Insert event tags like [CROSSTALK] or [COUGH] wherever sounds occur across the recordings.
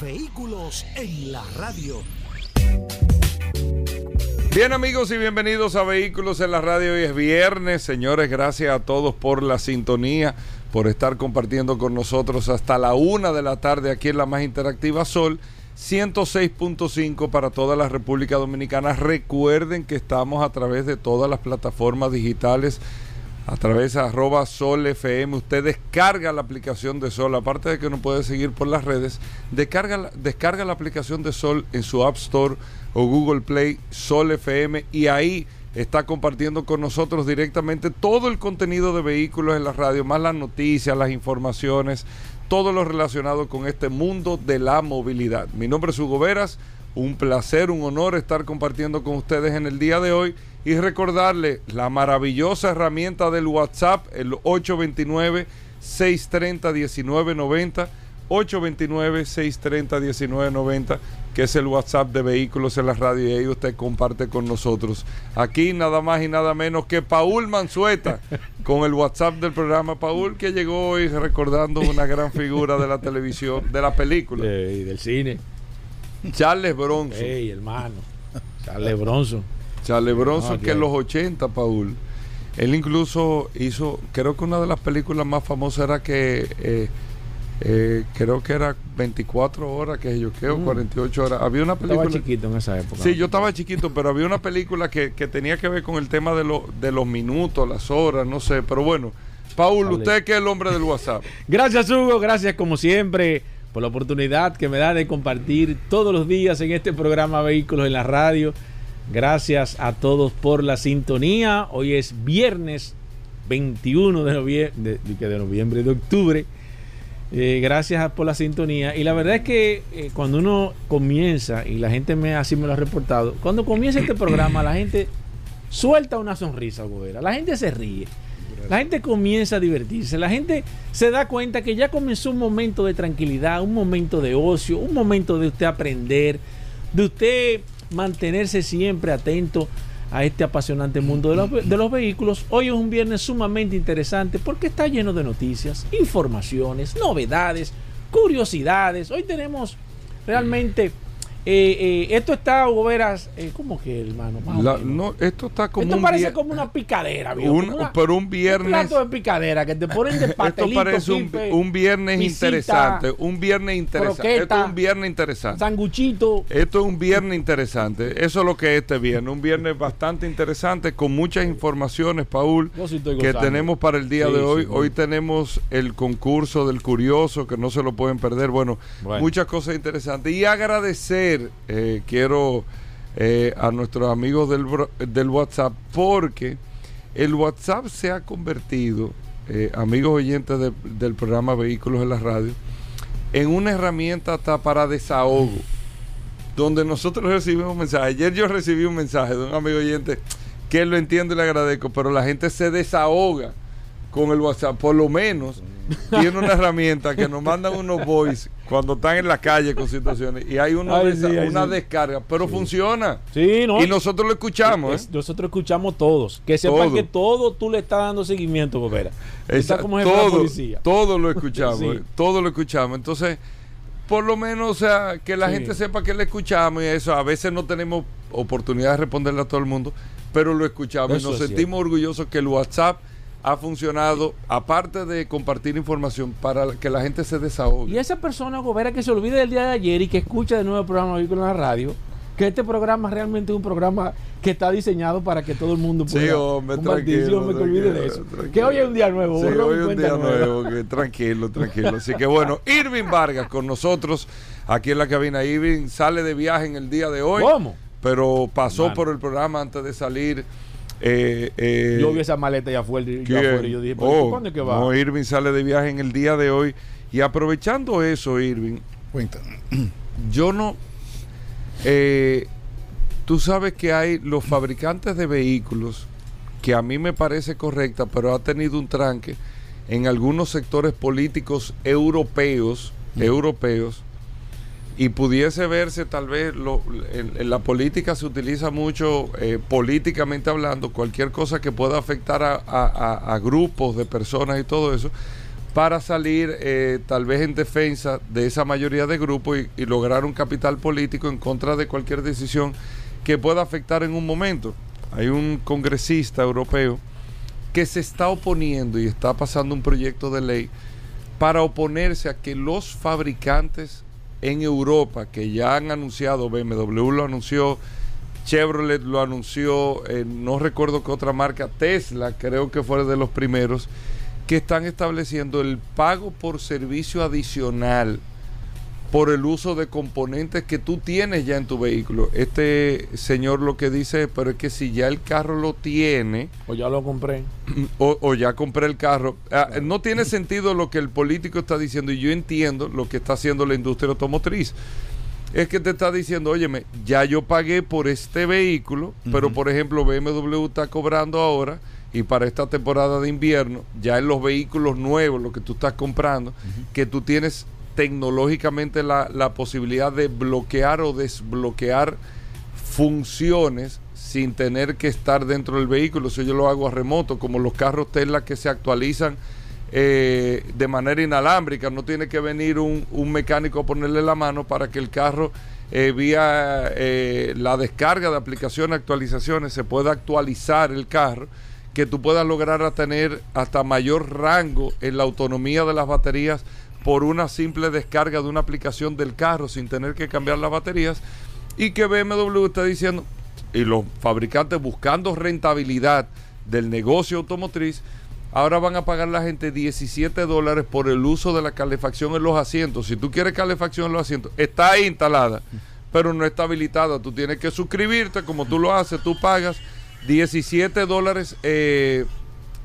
Vehículos en la radio. Bien amigos y bienvenidos a Vehículos en la Radio. Hoy es viernes, señores, gracias a todos por la sintonía, por estar compartiendo con nosotros hasta la una de la tarde aquí en la más interactiva Sol 106.5 para toda la República Dominicana. Recuerden que estamos a través de todas las plataformas digitales, a través de arroba Sol FM. Usted descarga la aplicación de Sol, aparte de que nos puede seguir por las redes, descarga, descarga la aplicación de Sol en su App Store o Google Play Sol FM y ahí está compartiendo con nosotros directamente todo el contenido de vehículos en la radio, más las noticias, las informaciones, todo lo relacionado con este mundo de la movilidad. Mi nombre es Hugo Veras, un placer, un honor estar compartiendo con ustedes en el día de hoy y recordarle la maravillosa herramienta del WhatsApp, el 829-630-1990. 829-630-1990, que es el WhatsApp de Vehículos en la Radio y ahí usted comparte con nosotros. Aquí nada más y nada menos que Paul Manzueta [LAUGHS] con el WhatsApp del programa. Paul que llegó hoy recordando una gran figura de la televisión, de la película. Y del cine. Charles Bronson. Ey, hermano. Charles Bronson. Charles Bronson, que en los 80, Paul. Él incluso hizo, creo que una de las películas más famosas era que... Eh, eh, creo que era 24 horas, que yo creo, 48 horas. Había una película. Estaba chiquito en esa época. Sí, yo estaba chiquito, pero había una película que, que tenía que ver con el tema de, lo, de los minutos, las horas, no sé. Pero bueno, Paul, usted que es el hombre del WhatsApp. [LAUGHS] Gracias, Hugo. Gracias, como siempre, por la oportunidad que me da de compartir todos los días en este programa Vehículos en la Radio. Gracias a todos por la sintonía. Hoy es viernes 21 de noviembre, de, noviembre, de octubre. Eh, gracias por la sintonía. Y la verdad es que eh, cuando uno comienza, y la gente me así me lo ha reportado, cuando comienza este programa, la gente suelta una sonrisa, Gobera. La gente se ríe. La gente comienza a divertirse. La gente se da cuenta que ya comenzó un momento de tranquilidad, un momento de ocio, un momento de usted aprender, de usted mantenerse siempre atento a este apasionante mundo de los, de los, vehículos. Hoy es un viernes sumamente interesante porque está lleno de noticias, informaciones, novedades, curiosidades. Hoy tenemos realmente... Eh, eh, esto está, Hugo Veras, eh, ¿cómo que, hermano? La, no, esto está como Esto un parece como una picadera, un- viejo, como una- pero un un viernes. plato de picadera que te ponen de [LAUGHS] Esto pastelito, parece un, un viernes interesante. Un viernes interesante. croqueta, Esto es un viernes interesante. sanguchito. Esto es un viernes interesante. Eso es lo que es este viernes. Un viernes bastante interesante con muchas informaciones, Paul, Yo sí estoy que tenemos para el día Sí, de hoy. sí, hoy tenemos el concurso del curioso, que no se lo pueden perder. Bueno, Bueno. muchas cosas interesantes. Y agradecer, eh, quiero eh, a nuestros amigos del, WhatsApp, porque el WhatsApp se ha convertido, eh, amigos oyentes de- del programa Vehículos en la Radio, en una herramienta hasta para desahogo donde nosotros recibimos mensajes. Ayer yo recibí un mensaje de un amigo oyente que lo entiendo y le agradezco, pero la gente se desahoga con el WhatsApp. Por lo menos tiene una herramienta que nos mandan unos voice cuando están en la calle con situaciones y hay una, Ay, desa- sí, ay, una sí. descarga, pero funciona. Sí, ¿no? Y nosotros lo escuchamos. Es- ¿eh? Nosotros escuchamos todos. Que sepan Todo. que todo tú le estás dando seguimiento, Esa- estás como todo, policía. todo lo escuchamos, [LAUGHS] eh, todo lo escuchamos. Entonces, por lo menos, o sea, que la gente sepa que le escuchamos y eso. A veces no tenemos oportunidad de responderle a todo el mundo, pero lo escuchamos Eso y nos sentimos orgullosos que el WhatsApp ha funcionado, aparte de compartir información, para que la gente se desahogue. Y esa persona, Gobera, que se olvide del día de ayer y que escucha de nuevo el programa Vehículos en la Radio, que este programa realmente es un programa que está diseñado para que todo el mundo Sí, pueda hombre. Sí, tranquilo, hombre, que olvide de tranquilo, eso. tranquilo. Que hoy es un día nuevo. Sí, hoy es un día nuevo, que tranquilo, tranquilo. Así que bueno, Irving Vargas con nosotros aquí en la cabina. Irving sale de viaje en el día de hoy. ¿Cómo? pero pasó Mano. por el programa antes de salir. Eh, eh, Yo vi esa maleta allá afuera, y- yo dije, ¿pero Oh, ¿cuándo es que va? No, Irving sale de viaje en el día de hoy. Y aprovechando eso, Irving, Cuenta. Yo no... eh, tú sabes que hay los fabricantes de vehículos, que a mí me parece correcta, pero ha tenido un tranque en algunos sectores políticos europeos, europeos, y pudiese verse tal vez, en, la política se utiliza mucho, eh, políticamente hablando, cualquier cosa que pueda afectar a grupos de personas y todo eso, para salir eh, tal vez en defensa de esa mayoría de grupos y, y lograr un capital político en contra de cualquier decisión que pueda afectar en un momento. Hay un congresista europeo que se está oponiendo y está pasando un proyecto de ley para oponerse a que los fabricantes en Europa que ya han anunciado, BMW lo anunció, Chevrolet lo anunció, eh, no recuerdo qué otra marca, Tesla creo que fue de los primeros, que están estableciendo el pago por servicio adicional por el uso de componentes que tú tienes ya en tu vehículo. Este señor lo que dice, es, pero es que si ya el carro lo tiene, O ya lo compré. [CLEARS THROAT] o, o ya compré el carro. Ah, No tiene sentido lo que el político está diciendo y yo entiendo lo que está haciendo la industria automotriz. Es que te está diciendo, óyeme, ya yo pagué por este vehículo, pero por ejemplo BMW está cobrando ahora y para esta temporada de invierno, ya en los vehículos nuevos, lo que tú estás comprando, que tú tienes tecnológicamente la, la posibilidad de bloquear o desbloquear funciones sin tener que estar dentro del vehículo. Si yo lo hago a remoto, como los carros Tesla que se actualizan eh, de manera inalámbrica, no tiene que venir un, un mecánico a ponerle la mano para que el carro eh, vía eh, la descarga de aplicaciones, actualizaciones, se pueda actualizar el carro, que tú puedas lograr tener hasta mayor rango en la autonomía de las baterías por una simple descarga de una aplicación del carro sin tener que cambiar las baterías. Y que BMW está diciendo y los fabricantes buscando rentabilidad del negocio automotriz ahora van a pagar la gente 17 dólares por el uso de la calefacción en los asientos. Si tú quieres calefacción en los asientos está ahí instalada pero no está habilitada. Tú tienes que suscribirte como tú lo haces tú pagas 17 dólares eh,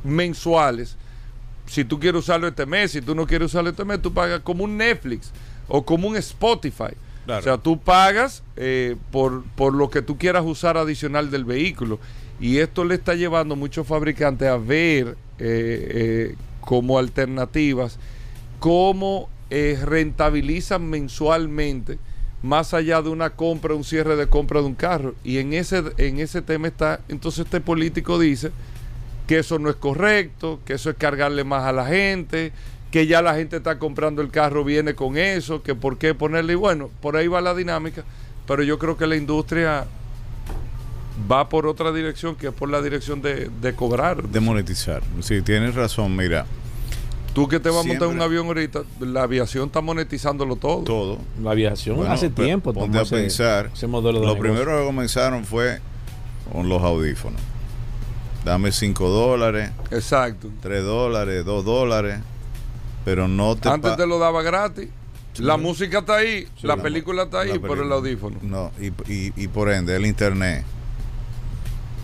mensuales si tú quieres usarlo este mes, si tú no quieres usarlo este mes, tú pagas como un Netflix o como un Spotify. Claro. O sea, tú pagas eh, por, por lo que tú quieras usar adicional del vehículo. Y esto le está llevando a muchos fabricantes a ver eh, eh, como alternativas cómo eh, rentabilizan mensualmente más allá de una compra, un cierre de compra de un carro. Y en ese, en ese tema está, entonces este político dice que eso no es correcto, que eso es cargarle más a la gente, que ya la gente está comprando el carro, viene con eso, que por qué ponerle, y bueno, por ahí va la dinámica, pero yo creo que la industria va por otra dirección, que es por la dirección de, de cobrar. De monetizar. Sí, tienes razón, mira, Tú que te vas a montar en un avión ahorita, la aviación está monetizándolo todo. todo. La aviación Bueno, hace tiempo. Ponte a ese- pensar. ese modelo de Lo negocio. primero que comenzaron fue con los audífonos. Dame 5 dólares, Exacto. 3 dólares, 2 dólares, pero no te... Antes te lo daba gratis. La música está ahí, Sí, la la- película está ahí la por el película. audífono. No, y, y- y por ende, el internet.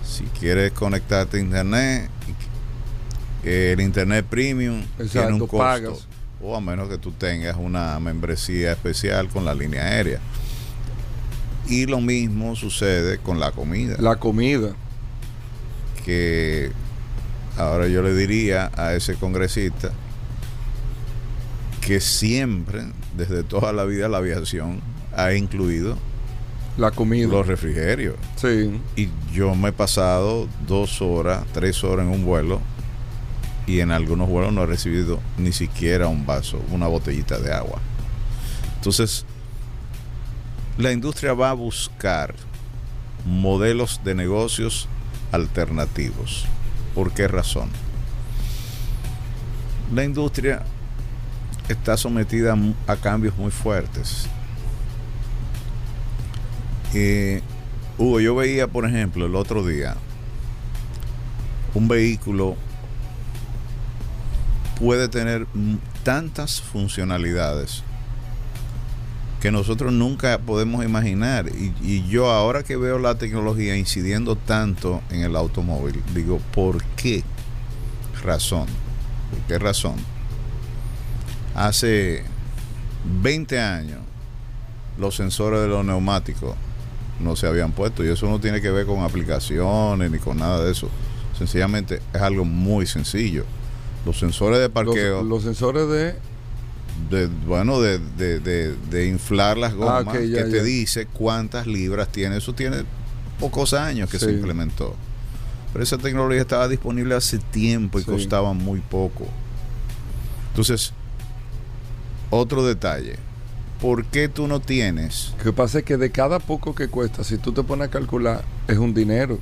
Si quieres conectarte a internet, eh, el internet premium tiene Exacto, un costo. pagas. O a menos que tú tengas una membresía especial con la línea aérea. Y lo mismo sucede con la comida. La comida. Que ahora yo le diría a ese congresista que siempre, desde toda la vida, la aviación ha incluido La comida. los refrigerios. Sí. Y yo me he pasado dos horas, tres horas en un vuelo y en algunos vuelos no he recibido ni siquiera un vaso, una botellita de agua. Entonces, la industria va a buscar modelos de negocios alternativos. ¿Por qué razón? La industria está sometida a cambios muy fuertes. Eh, Hugo, yo veía, por ejemplo, el otro día, un vehículo puede tener tantas funcionalidades que nosotros nunca podemos imaginar. Y, y yo ahora que veo la tecnología incidiendo tanto en el automóvil, digo, ¿por qué razón? ¿Por qué razón? Hace 20 años los sensores de los neumáticos no se habían puesto. Y eso no tiene que ver con aplicaciones ni con nada de eso. Sencillamente es algo muy sencillo. Los sensores de parqueo, Los, los sensores de. De, bueno, de, de- de- inflar las gomas, Ah, ya, que te ya. dice cuántas libras tiene. Eso tiene pocos años que se implementó. Pero esa tecnología estaba disponible hace tiempo y Sí. costaba muy poco. Entonces, otro detalle. ¿Por qué tú no tienes? Lo que pasa es que de cada poco que cuesta, si tú te pones a calcular, es un dinero.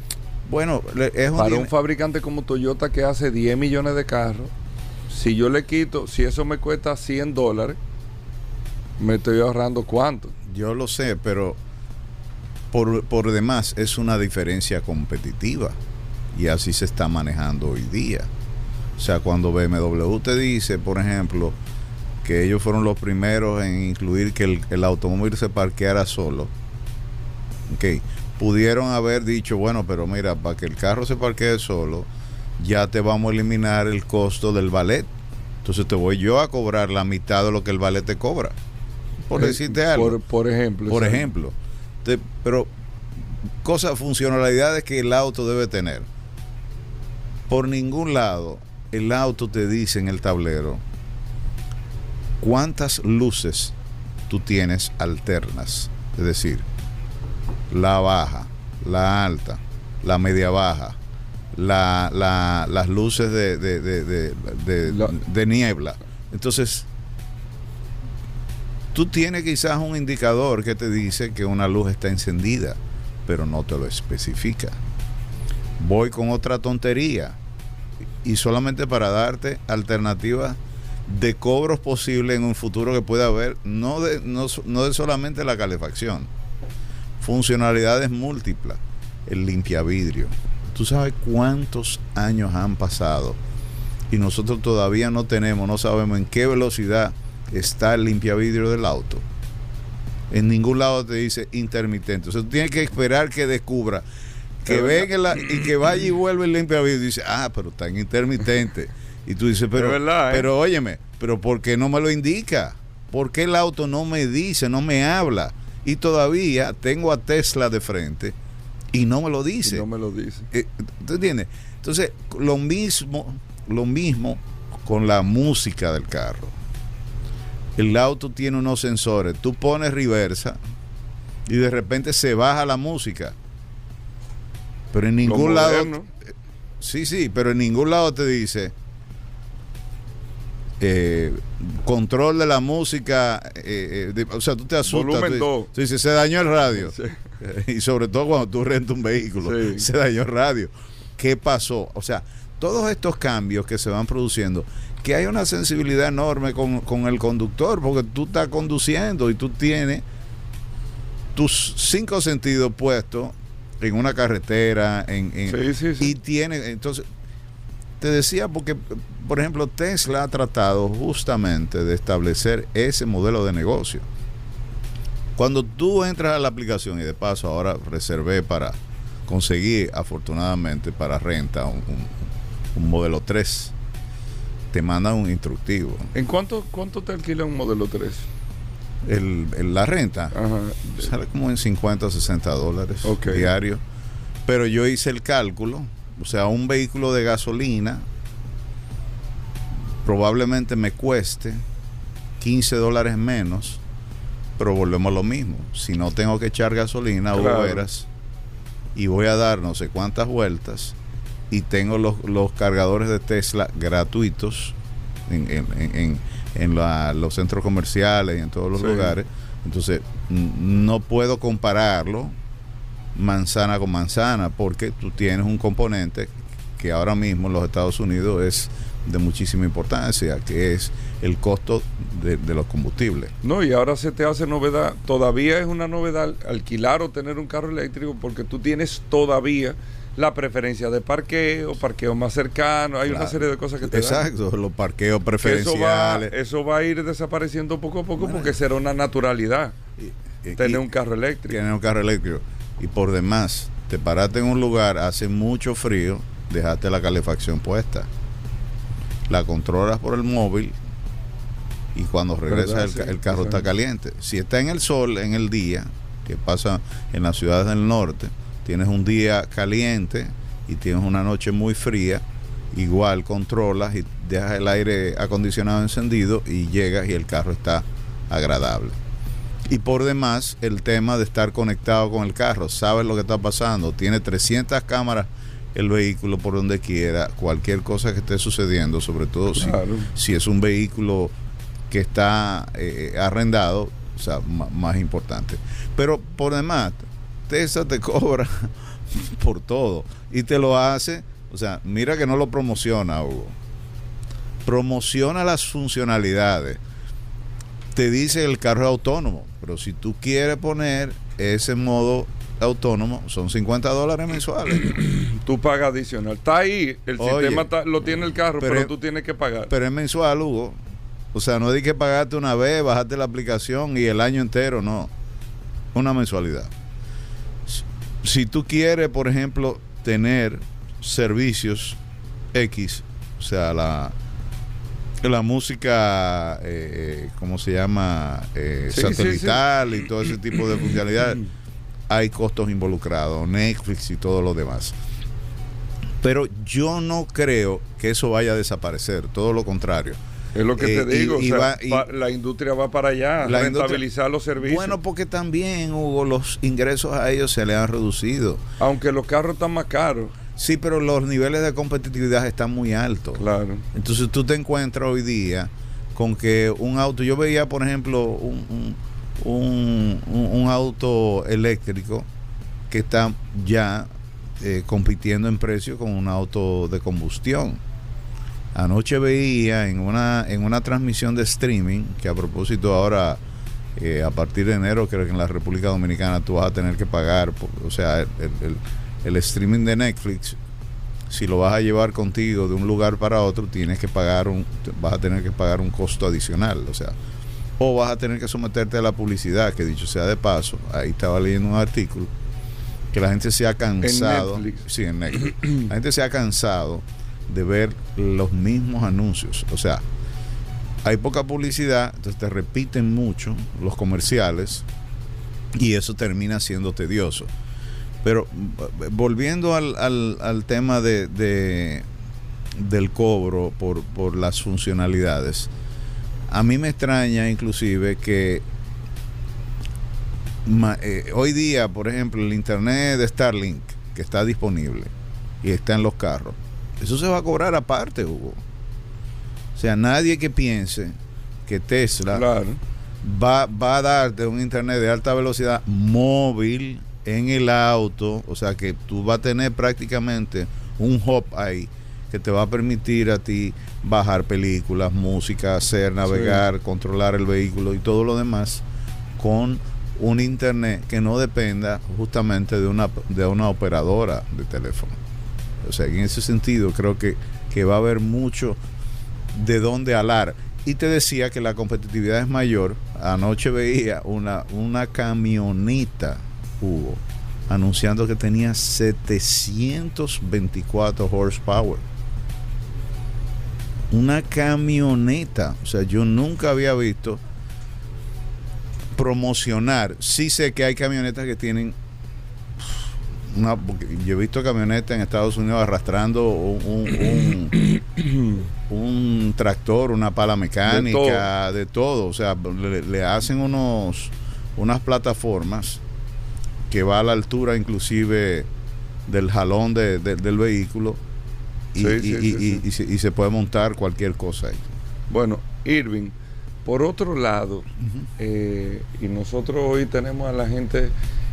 Bueno, es un Para un fabricante como Toyota que hace 10 millones de carros, si yo le quito, si eso me cuesta 100 dólares, me estoy ahorrando cuánto. Yo lo sé, pero por, por demás es una diferencia competitiva y así se está manejando hoy día. O sea, cuando BMW te dice, por ejemplo, que ellos fueron los primeros en incluir que el, el automóvil se parqueara solo, ok, pudieron haber dicho, bueno, pero mira, para que el carro se parquee solo, ya te vamos a eliminar el costo del ballet. Entonces te voy yo a cobrar la mitad de lo que el ballet te cobra. Por Eh, decirte algo. Por, por ejemplo. Por ejemplo. Te- pero cosas, funcionalidades que el auto debe tener. Por ningún lado el auto te dice en el tablero cuántas luces tú tienes alternas. Es decir, la baja, la alta, la media baja, la, la- las luces de, de- de- de- de- La- de niebla. Entonces, tú tienes quizás un indicador que te dice que una luz está encendida, pero no te lo especifica. Voy con otra tontería y solamente para darte alternativas de cobros posibles en un futuro que pueda haber, no de, no, no de solamente la calefacción, funcionalidades múltiples, el limpiavidrio. ¿Tú sabes cuántos años han pasado y nosotros todavía no tenemos, no sabemos en qué velocidad está el limpiavidrio del auto? En ningún lado te dice intermitente. O sea, tú tienes que esperar que descubra que venga y que vaya y vuelva el limpiavidrio y dice, ah, pero está en intermitente. Y tú dices, pero, verdad, ¿eh? pero óyeme, pero ¿por qué no me lo indica? ¿Por qué el auto no me dice, no me habla? Y todavía tengo a Tesla de frente y no me lo y dice. no me lo dice. Eh, ¿Tú entiendes? Entonces, lo mismo, lo mismo con la música del carro. El auto tiene unos sensores. Tú pones reversa y de repente se baja la música. Pero en ningún lado. Sí, sí, pero en ningún lado te dice. eh, control de la música. eh, eh, de- o sea, tú te asustas. Volumen tú, dos. tú dices, se dañó el radio. [LAUGHS] Sí. [LAUGHS] Y sobre todo cuando tú rentas un vehículo, Sí. se dañó el radio. ¿Qué pasó? O sea, todos estos cambios que se van produciendo, que hay una sensibilidad enorme con, con el conductor, porque tú estás conduciendo y tú tienes tus cinco sentidos puestos en una carretera, en, en- Sí, sí, sí. y tiene, entonces, te decía porque, por ejemplo, Tesla ha tratado justamente de establecer ese modelo de negocio. Cuando tú entras a la aplicación, y de paso ahora reservé para conseguir, afortunadamente, para renta un, un- un modelo 3, te mandan un instructivo. ¿En cuánto, cuánto te alquila un modelo 3? El, el- la renta Ajá. sale como en 50 o 60 dólares diario. Pero yo hice el cálculo, o sea, un vehículo de gasolina probablemente me cueste 15 dólares menos, pero volvemos a lo mismo. Si no tengo que echar gasolina o Claro. horas y voy a dar no sé cuántas vueltas y tengo los, los cargadores de Tesla gratuitos en, en- en- en- la- los centros comerciales y en todos los Sí. lugares, entonces no puedo compararlo manzana con manzana porque tú tienes un componente que ahora mismo en los Estados Unidos es de muchísima importancia, que es el costo de, de los combustibles. No, y ahora se te hace novedad. Todavía es una novedad alquilar o tener un carro eléctrico porque tú tienes todavía la preferencia de parqueo, parqueo más cercano. Hay una serie de cosas que te dan. Exacto, los parqueos Que Eso va, preferenciales. eso va a ir desapareciendo poco a poco Bueno. porque será una naturalidad Y- y- tener un carro eléctrico. tener un carro eléctrico. Y por demás, te paraste en un lugar, hace mucho frío, dejaste la calefacción puesta. La controlas por el móvil y cuando regresa el, ca- Sí, el carro está caliente. Si está en el sol en el día, que pasa en las ciudades del norte, tienes un día caliente y tienes una noche muy fría, igual controlas y dejas el aire acondicionado encendido y llegas y el carro está agradable. Y por demás, el tema de estar conectado con el carro, sabes lo que está pasando, tiene 300 cámaras el vehículo por donde quiera, cualquier cosa que esté sucediendo, sobre todo si, si es un vehículo que está eh, arrendado, o sea, más importante. Pero por demás, Tesla te [LAUGHS] cobra por todo y te lo hace, o sea, mira que no lo promociona, Hugo. Promociona las funcionalidades. Te dice el carro es autónomo, pero si tú quieres poner ese modo autónomo, son 50 dólares mensuales. [CLEARS THROAT] Tú pagas adicional. Está ahí, el Oye, sistema está- lo tiene el carro, pero- pero, tú tienes que pagar. Pero es mensual, Hugo. O sea, no hay que pagarte una vez, bajarte la aplicación y el año entero, no. Una mensualidad. Si- tú quieres, por ejemplo, tener servicios X, o sea, la, la música, eh, ¿cómo se llama? Eh, Sí, sí, satelital y todo ese tipo de funcionalidades, [CLEARS THROAT] hay costos involucrados, Netflix y todo lo demás. Pero yo no creo que eso vaya a desaparecer, todo lo contrario. Es lo que eh, te digo. y- y o sea, va- y- va- la industria va para allá, La rentabilizar los servicios. Bueno, porque también, Hugo, los ingresos a ellos se le han reducido. Aunque los carros están más caros. Sí, pero los niveles de competitividad están muy altos. Claro. Entonces tú te encuentras hoy día con que un auto, yo veía por ejemplo un, un, un- un- un auto eléctrico que está ya eh, compitiendo en precio con un auto de combustión. Anoche veía en una, en una transmisión de streaming, que a propósito ahora, eh, a partir de enero, creo que en la República Dominicana tú vas a tener que pagar, o sea, el, el- el streaming de Netflix, si lo vas a llevar contigo de un lugar para otro, tienes que pagar un, vas a tener que pagar un costo adicional, o sea, o vas a tener que someterte a la publicidad, que dicho sea de paso, ahí estaba leyendo un artículo, que la gente se ha cansado, Netflix. sí, en Netflix, la gente se ha cansado de ver los mismos anuncios, o sea, hay poca publicidad, entonces te repiten mucho los comerciales y eso termina siendo tedioso. Pero eh, volviendo al, al- tema de, de- del cobro por, por las funcionalidades, a mí me extraña inclusive que eh, hoy día, por ejemplo, el internet de Starlink que está disponible y está en los carros, eso se va a cobrar aparte, Hugo. O sea, nadie que piense que Tesla Claro. va, va a darte un internet de alta velocidad móvil en el auto, o sea que tú vas a tener prácticamente un hub ahí que te va a permitir a ti bajar películas, música, hacer, navegar, controlar el vehículo y todo lo demás con un internet que no dependa justamente de una, de una operadora de teléfono. O sea, en ese sentido creo que, que va a haber mucho de dónde alar. Y te decía que la competitividad es mayor. Anoche veía una, una camioneta, Hugo, anunciando que tenía 724 horsepower. Una camioneta. O sea, yo nunca había visto promocionar. Sí sé que hay camionetas que tienen una, yo he visto camionetas en Estados Unidos arrastrando un, un- un- un tractor, una pala mecánica, de todo. O sea, le, le hacen unos unas plataformas que va a la altura inclusive del jalón de- de- del vehículo y, Sí, sí, y- sí, y- sí. y se, y se puede montar cualquier cosa ahí. Bueno, Irving, por otro lado, eh, y nosotros hoy tenemos a la gente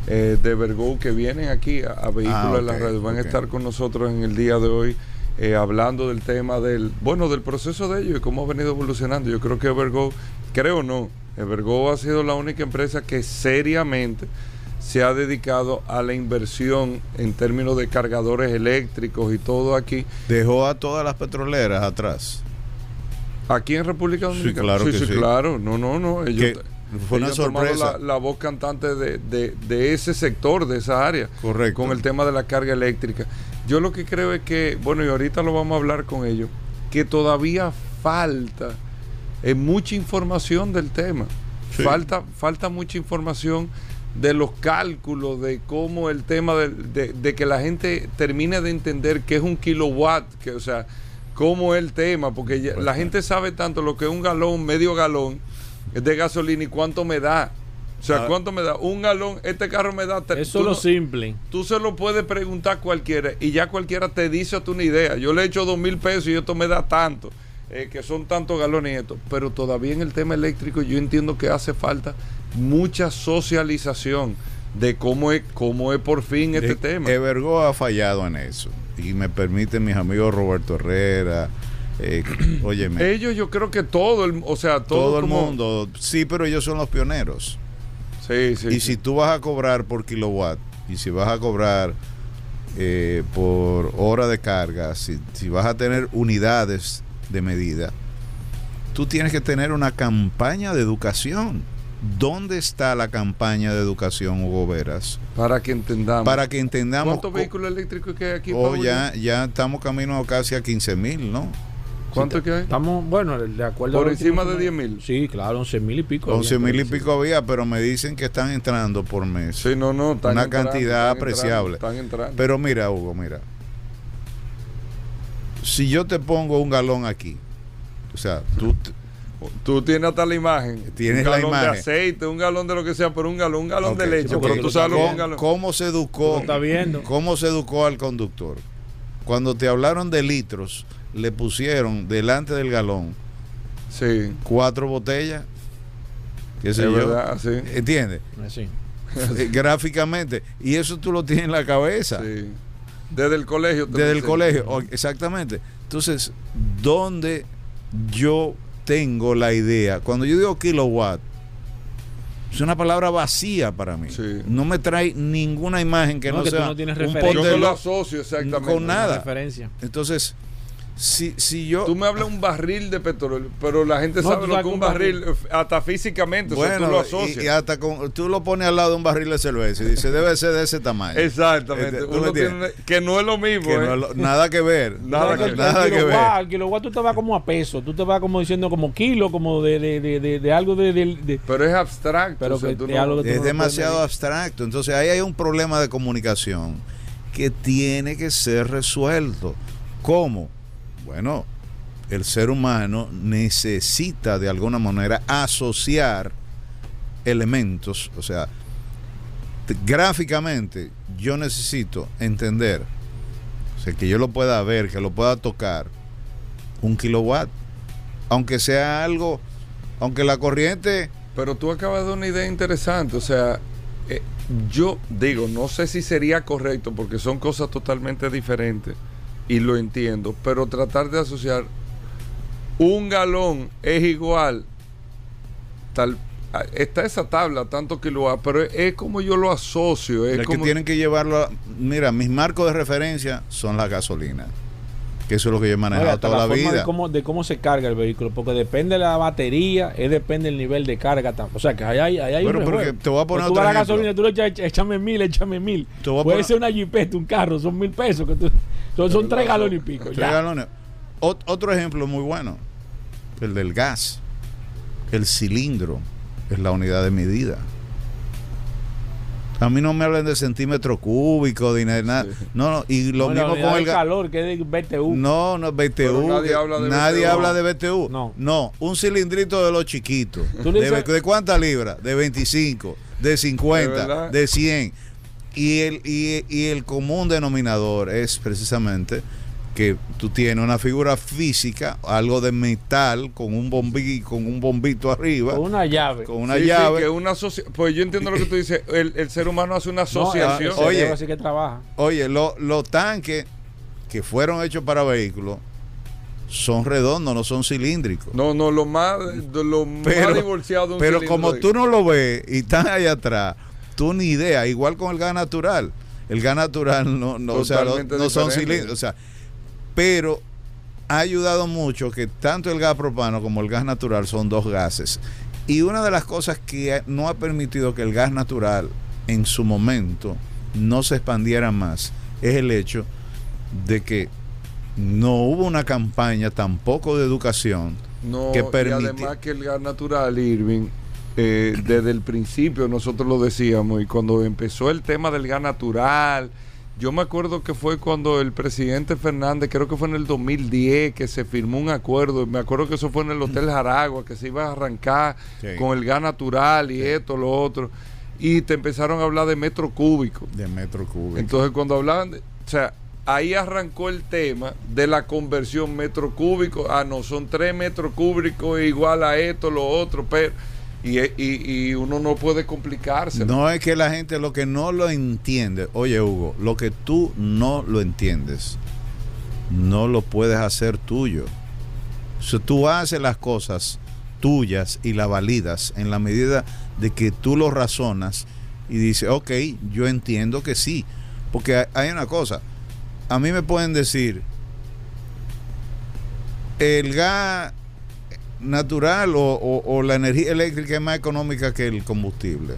eh, de Vergo que vienen aquí a, a Vehículos Ah, en la Radio. Van a estar con nosotros en el día de hoy eh, hablando del tema del, bueno, del proceso de ellos y cómo ha venido evolucionando. Yo creo que Evergo, creo o no, Evergo ha sido la única empresa que seriamente se ha dedicado a la inversión en términos de cargadores eléctricos y todo aquí. Dejó a todas las petroleras atrás. Aquí en República Sí, Dominicana. claro que sí. claro. No, no, no. Ellos, fue una sorpresa. La, la voz cantante de, de- de ese sector, de esa área. Correcto. Con el tema de la carga eléctrica. Yo lo que creo es que, bueno, y ahorita lo vamos a hablar con ellos, que todavía falta es mucha información del tema. Sí. Falta, falta mucha información de los cálculos, de cómo el tema de, de- de que la gente termine de entender qué es un kilowatt, que, o sea, cómo es el tema, porque ya- la gente sabe tanto lo que es un galón, medio galón de gasolina y cuánto me da. O sea, Ah. cuánto me da. Un galón, este carro me da. te- Eso tú es lo no- simple. Tú se lo puedes preguntar a cualquiera y ya cualquiera te dice a tu una idea. Yo le he hecho dos mil pesos y esto me da tanto, eh, que son tantos galones y esto. Pero todavía en el tema eléctrico yo entiendo que hace falta mucha socialización de cómo es, cómo es por fin este Eh, tema. Evergo ha fallado en eso. Y me permiten mis amigos Roberto Herrera. Eh, [CLEARS THROAT] óyeme, Ellos yo creo que todo, el, o sea, todo, todo el como- mundo. Sí, pero ellos son los pioneros. Sí, sí. y sí. si tú vas a cobrar por kilowatt, y si vas a cobrar eh, por hora de carga, si, si vas a tener unidades de medida, tú tienes que tener una campaña de educación. ¿Dónde está la campaña de educación, Hugo Veras? Para que entendamos. Para que entendamos... ¿Cuántos vehículos eléctricos que hay aquí? Oh, ya, ya estamos camino casi a 15 mil, ¿no? ¿Cuántos que hay? Estamos, bueno, de acuerdo. Por encima de que- 10.000. Sí, claro, 11 mil y pico. 11 mil y pico había, pero me dicen que están entrando por mes. Sí, no, no. están Una entrando, cantidad están apreciable. entrando, Están entrando. Pero mira, Hugo, mira. Si yo te pongo un galón aquí, o sea, tú, Tú tienes hasta la imagen. Tienes un la galón imagen. de aceite, un galón de lo que sea, pero un galón, un galón Ok, de leche. porque pero tú sabes lo que es un ¿cómo, galón. cómo se educó? Está viendo. ¿Cómo se educó al conductor? Cuando te hablaron de litros, le pusieron delante del galón Sí. cuatro botellas. ¿Qué sé Es yo? verdad, sí. ¿Entiendes? Así. [LAUGHS] Gráficamente. Y eso tú lo tienes en la cabeza. sí. Desde el colegio. lo Desde el colegio, exactamente. Entonces, ¿dónde yo tengo la idea? Cuando yo digo kilowatt, es una palabra vacía para mí. Sí. No me trae ninguna imagen que No, no, que tú sea no tienes un. Yo no lo asocio exactamente. con nada. Referencia. Entonces, si, si yo... Tú me hablas un barril de petróleo, pero la gente No, sabe lo que es un barril, hasta físicamente, o sea, tú bueno, lo y, asocias. y hasta con, tú lo pones al lado de un barril de cerveza y dice, debe ser de ese tamaño. Exactamente. Este, que no es lo mismo. Que ¿eh? no es lo- nada que ver. [LAUGHS] Nada que- nada que ver. kilowatt tú te vas como a peso, tú te vas como diciendo como kilo, como de, de, de, de, de algo de, de- de- Pero es abstracto. Pero o sea, que tú es no- demasiado abstracto. Entonces ahí hay un problema de comunicación que tiene que ser resuelto. ¿Cómo? Bueno, el ser humano necesita de alguna manera asociar elementos. O sea, gráficamente yo necesito entender, o sea, que yo lo pueda ver, que lo pueda tocar, un kilowatt. Aunque sea algo, aunque la corriente... Pero tú acabas de una idea interesante. O sea, eh, yo digo, no sé si sería correcto porque son cosas totalmente diferentes y lo entiendo, pero tratar de asociar un galón es igual, tal, está esa tabla, tanto kilowatt, pero es, es como yo lo asocio. Es Es como, que tienen que llevarlo. a- mira, mis marcos de referencia son la gasolina. Que eso es lo que yo he manejado toda la, vida. De cómo, de cómo se carga el vehículo, porque depende de la batería, es depende del nivel de carga. O sea, que ahí hay, ahí hay Bueno, un porque te voy a poner Pues tú vas a la gasolina, tú le echas, échame mil, échame mil. Puede poner- ser una jipeta, un carro, son mil pesos. Que tú, son, son tres galones y pico. Tres ya. galones. Ot- otro ejemplo muy bueno: el del gas. El cilindro es la unidad de medida. A mí no me hablen de centímetro cúbico, de nada. Sí. No, no, y lo No, mismo con de el calor, que es de BTU. No, no, BTU. Pero nadie que- habla de nadie BTU. habla de BTU. No. un cilindrito de los chiquitos. De, de cuántas libras? De 25, de ¿De 50, verdad? de 100. Y el, y, y el común denominador es precisamente que tú tienes una figura física, algo de metal con un bombi, con un bombito arriba, Con una llave. con una Sí, sí, llave. que una pues yo entiendo lo que tú dices. El, el ser humano hace una No, asociación. el Oye. así que trabaja. Oye, lo- los tanques que fueron hechos para vehículos son redondos, no son cilíndricos. No, no, lo más, lo más pero, divorciado de un pero como de- tú no lo ves y están allá atrás, tú ni idea, igual con el gas natural. El gas natural no, no, o sea, no, no son cilindros, o sea, pero ha ayudado mucho que tanto el gas propano como el gas natural son dos gases. Y una de las cosas que no ha permitido que el gas natural en su momento no se expandiera más es el hecho de que no hubo una campaña tampoco de educación No, que y permite- además que el gas natural, Irving, eh, desde el principio nosotros lo decíamos y cuando empezó el tema del gas natural, yo me acuerdo que fue cuando el presidente Fernández, creo que fue en el 2010, que se firmó un acuerdo, me acuerdo que eso fue en el Hotel Jaragua, que se iba a arrancar Sí. con el gas natural y esto, lo otro, y te empezaron a hablar de metro cúbico. de metro cúbico. Entonces cuando hablaban, de, o sea, ahí arrancó el tema de la conversión metro cúbico. Ah, no, son tres metros cúbicos igual a esto, lo otro, pero... Y, uno no puede complicarse. No es que la gente lo que no lo entiende, oye Hugo, lo que tú no lo entiendes, no lo puedes hacer tuyo. Si tú haces las cosas tuyas y las validas en la medida de que tú lo razonas y dices, ok, yo entiendo que sí. Porque hay- hay una cosa, a mí me pueden decir, el gas natural o, o- o la energía eléctrica es más económica que el combustible.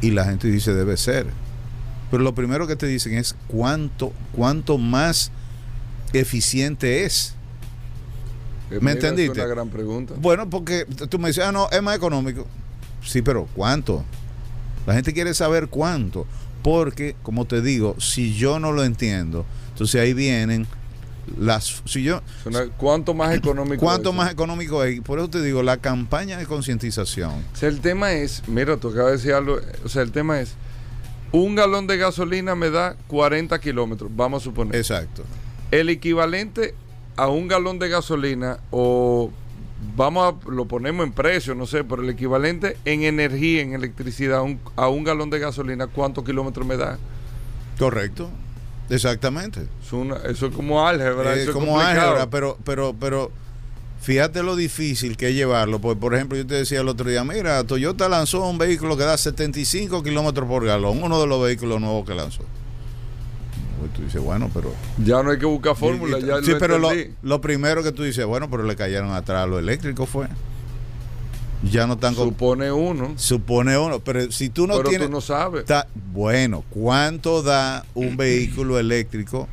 Y la gente dice debe ser. Pero lo primero que te dicen es cuánto, cuánto más eficiente es. ¿me mira, entendiste? Es una gran pregunta. Bueno, porque tú me dices, ah, no, es más económico. Sí, pero ¿cuánto? La gente quiere saber cuánto. Porque, como te digo, si yo no lo entiendo, entonces ahí vienen las... Si yo, ¿Cuánto más [CLEARS THROAT] económico ¿Cuánto es? más económico es? Por eso te digo, la campaña de concientización. O sea, el tema es, mira, tú acabas de decir algo, o sea, el tema es, un galón de gasolina me da 40 kilómetros, vamos a suponer. Exacto. el equivalente a un galón de gasolina o vamos a lo ponemos en precio, no sé, pero el equivalente en energía, en electricidad a un, a un galón de gasolina, ¿cuántos kilómetros me da? Correcto. Exactamente. Es una- eso es como álgebra, Eh, eso es como álgebra, pero, pero, pero fíjate lo difícil que es llevarlo. Porque, por ejemplo, yo te decía el otro día, mira, Toyota lanzó un vehículo que da 75 kilómetros por galón, uno de los vehículos nuevos que lanzó. Y tú dices, bueno, pero... Ya no hay que buscar fórmula, Y- y- ya sí, lo pero lo, primero que tú dices, bueno, pero le cayeron atrás a lo eléctrico fue. Ya no están. Supone uno, Supone uno, pero si tú no pero tienes... tú no sabes. Ta- bueno, ¿cuánto da un [CLEARS THROAT] vehículo eléctrico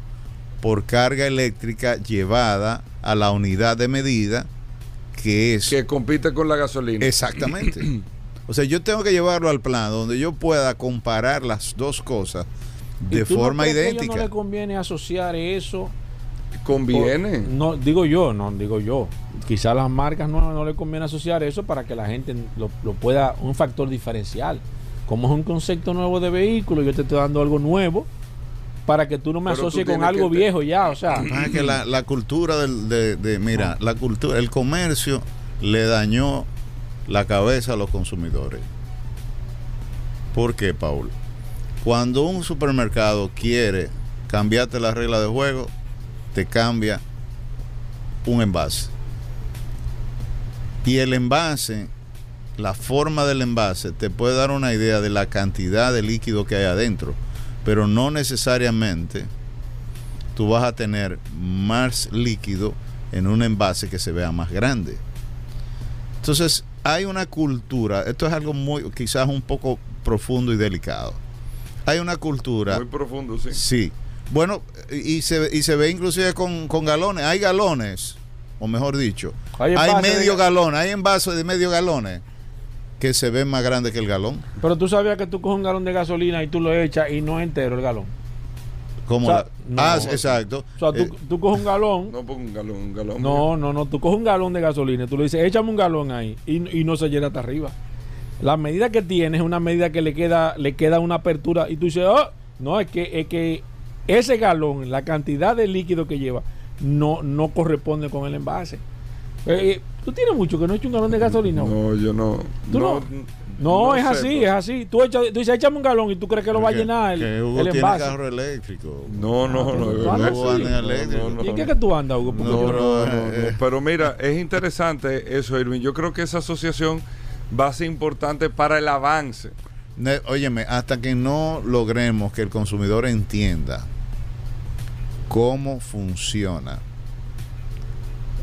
por carga eléctrica llevada a la unidad de medida que es Que compite con la gasolina. exactamente? [CLEARS THROAT] O sea, yo tengo que llevarlo al plan donde yo pueda comparar las dos cosas ¿Y de no forma crees que a ellos idéntica. no le conviene asociar eso. Conviene. por- no, digo yo, no digo yo. Quizás las marcas no, no le conviene asociar eso para que la gente lo, lo pueda, un factor diferencial. Como es un concepto nuevo de vehículo, yo te estoy dando algo nuevo para que tú no me Pero asocies con algo te- viejo ya. O sea, pasa [CLEARS THROAT] es que la, la cultura del, de, de- mira, la cultura, el comercio le dañó la cabeza a los consumidores. ¿Por qué, Paul? Cuando un supermercado quiere cambiarte la regla de juego, te cambia un envase. Y el envase, la forma del envase, te puede dar una idea de la cantidad de líquido que hay adentro, pero no necesariamente tú vas a tener más líquido en un envase que se vea más grande. Entonces, hay una cultura, esto es algo muy, quizás un poco profundo y delicado. Hay una cultura, Muy profundo, sí. sí. Bueno, y se, y se ve inclusive con, con galones. Hay galones, o mejor dicho, Hay hay, envases de medio ga- galón, hay envases de medio galones que se ven más grandes que el galón. pero tú sabías que tú coges un galón de gasolina y tú lo echas y no es entero el galón. Como O sea, la- no. ah, exacto. O sea, tú, Eh, tú coges un galón. No pongo un galón, un galón. No, no, no. Tú coges un galón de gasolina y tú le dices, échame un galón ahí y, y no se llena hasta arriba. La medida que tiene es una medida que le queda, le queda una apertura y tú dices, oh, no, es que, es que ese galón, la cantidad de líquido que lleva, no, no corresponde con el envase. Eh, eh, tú tienes mucho que no echas un galón de gasolina. No, yo no. ¿Tú no? No, es sé, así, pero- es así. Tú, echas, tú dices, échame un galón y tú crees que lo va a que- llenar el, que Hugo el tiene envase. carro eléctrico. No, no, Ah, no. eléctrico. no, no, ¿Y en qué no. que tú andas, Hugo? Porque No, yo No, no, pero, no, eh, no. Pero mira, es interesante eso, Irving. Yo creo que esa asociación va a ser importante para el avance. Óyeme, hasta que no logremos que el consumidor entienda cómo funciona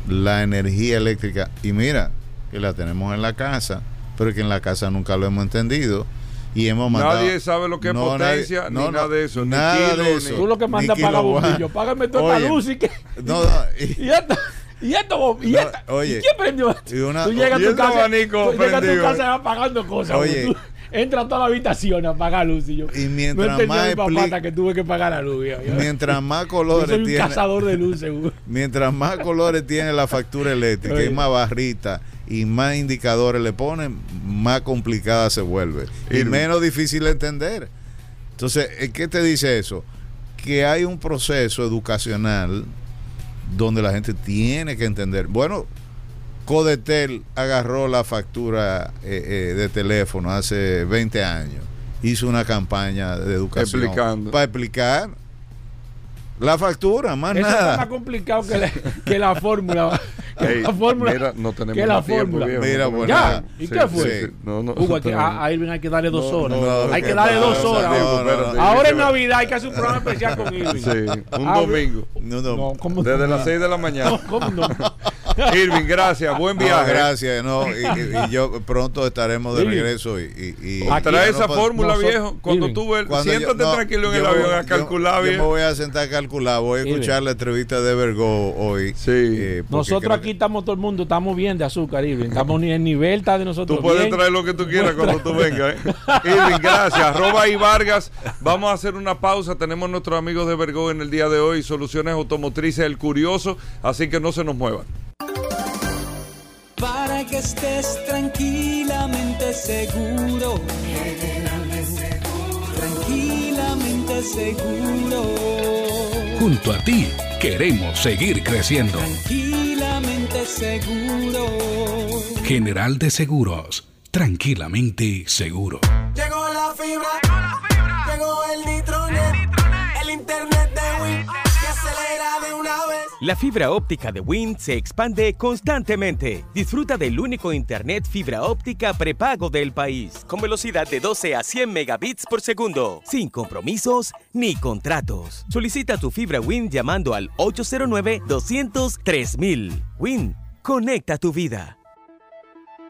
la energía eléctrica, y mira, que la tenemos en la casa, pero que en la casa nunca lo hemos entendido. Y hemos mandado. Nadie sabe lo que es No, potencia, nadie- ni no, nada de eso, ni Nada kilo, de ni- eso. Tú lo que ni mandas kilowatt. bombillo, págame toda esta Oye, luz y que. No, no, [LAUGHS] y- Y ya está. ¿Y esto? ¿Y, No, esta? oye, ¿Y quién prendió esto? y una- tú llegas a y tu casa, abanico tú llegas a tu prendido. casa apagando cosas. Oye. Tú Entra a toda la habitación a apagar luz. Y, yo, Y mientras no más mi papá que tuve que pagar la luz. [LAUGHS] Yo, yo- Mientras más yo colores soy un tiene, cazador de luz, seguro. [LAUGHS] mientras más colores tiene la factura eléctrica Oye. y más barrita y más indicadores le ponen, más complicada se vuelve y menos difícil de entender. Entonces, ¿eh, ¿qué te dice eso? Que hay un proceso educacional donde la gente tiene que entender. Bueno, Codetel agarró la factura eh, eh, de teléfono hace 20 años, hizo una campaña de educación Explicando. para explicar la factura, más Eso está más nada. complicado que la, que la fórmula. Que [LAUGHS] Ey, la fórmula. mira, no tenemos que la más tiempo, fórmula. viejo, Mira, Ya, nada. ¿y Sí, qué fue? sí. No, no, Hugo, aquí- tenemos- a, a Irving hay que darle dos horas. no, hay ¿qué que darle dos horas. Diego? ahora. En. Navidad hay que hacer un programa especial con [LAUGHS] Irving. Sí, un domingo. No, no. No, ¿cómo Desde no? las 6 de la mañana. No, ¿cómo no? [LAUGHS] Irving, gracias. Buen No, viaje. gracias, no, y, y- y yo pronto estaremos de Irving. regreso y, y- y- Aquí- Trae yo no esa fórmula, viejo. Cuando Irving, tú ves, Cuando yo- siéntate no, tranquilo en el yo- avión a yo- calcular yo, bien. me voy a sentar a calcular, voy a Irving. escuchar la entrevista de Vergo hoy. Sí. eh, Nosotros aquí que- estamos todo el mundo, estamos bien de azúcar, Irving. Estamos ni en nivel, está de nosotros. Tú puedes bien. traer lo que tú quieras cuando tú vengas. ¿eh? Irving, gracias. Arroba y Vargas. Vamos a hacer una pausa. Tenemos nuestros amigos de Vergo en el día de hoy. Soluciones automotrices El Curioso. Así que no se nos muevan. Estés tranquilamente seguro. Tranquilamente seguro. Junto a ti queremos seguir creciendo. Tranquilamente seguro. General de Seguros, tranquilamente seguro. Llegó la fibra, llegó el nitronet, el internet de Win La fibra óptica de Wind se expande constantemente. Disfruta del único internet fibra óptica prepago del país, con velocidad de 12 a 100 megabits por segundo, sin compromisos ni contratos. Solicita tu fibra Wind llamando al 809-200-3000. Wind, conecta tu vida.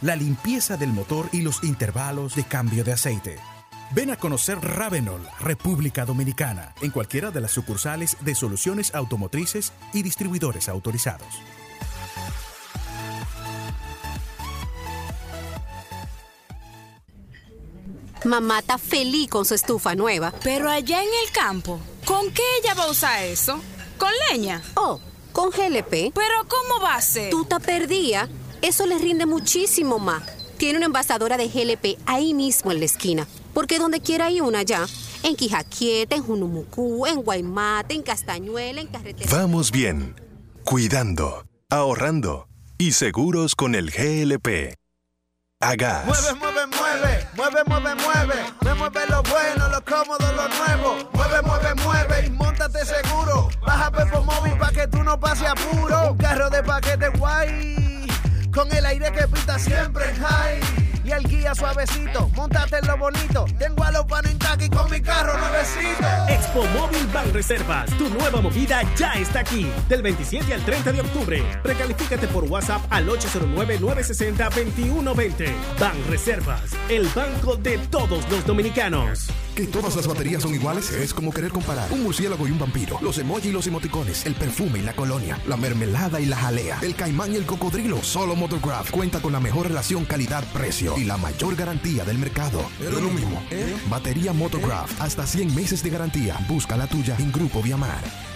la limpieza del motor y los intervalos de cambio de aceite. Ven a conocer Ravenol, República Dominicana, en cualquiera de las sucursales de soluciones automotrices y distribuidores autorizados. Mamá está feliz con su estufa nueva. Pero allá en el campo, ¿con qué ella va a usar eso? ¿Con leña? Oh, con GLP. ¿Pero cómo va a ser? Tú te perdía. Eso les rinde muchísimo más. Tiene una envasadora de GLP ahí mismo en la esquina. Porque donde quiera hay una ya. En Quijaquieta, en Junumucú, en Guaymate, en Castañuela, en Carretera. Vamos bien, cuidando, ahorrando y seguros con el GLP. Hagas. Mueve, mueve, mueve, mueve, mueve, mueve. Me mueve lo bueno, lo cómodo, lo nuevo. Mueve, mueve, mueve y montate seguro. Baja Pepo Móvil pa' que tú no pases apuro. Un carro de paquete guay. Con el aire que pita siempre en high. Y el guía suavecito, montate en lo bonito. Tengo a los taqui con mi carro nuevecito. Expo Móvil Ban Reservas, tu nueva movida ya está aquí. Del 27 al 30 de octubre. Recalifícate por WhatsApp al 809-960-2120. Ban Reservas, el banco de todos los dominicanos. Que todas las baterías son iguales es como querer comparar un murciélago y un vampiro, los emojis y los emoticones, el perfume y la colonia, la mermelada y la jalea, el caimán y el cocodrilo. Solo Motocraft cuenta con la mejor relación calidad-precio y la mayor garantía del mercado. Lo mismo. Batería Motocraft, hasta 100 meses de garantía. Busca la tuya en Grupo Viamar.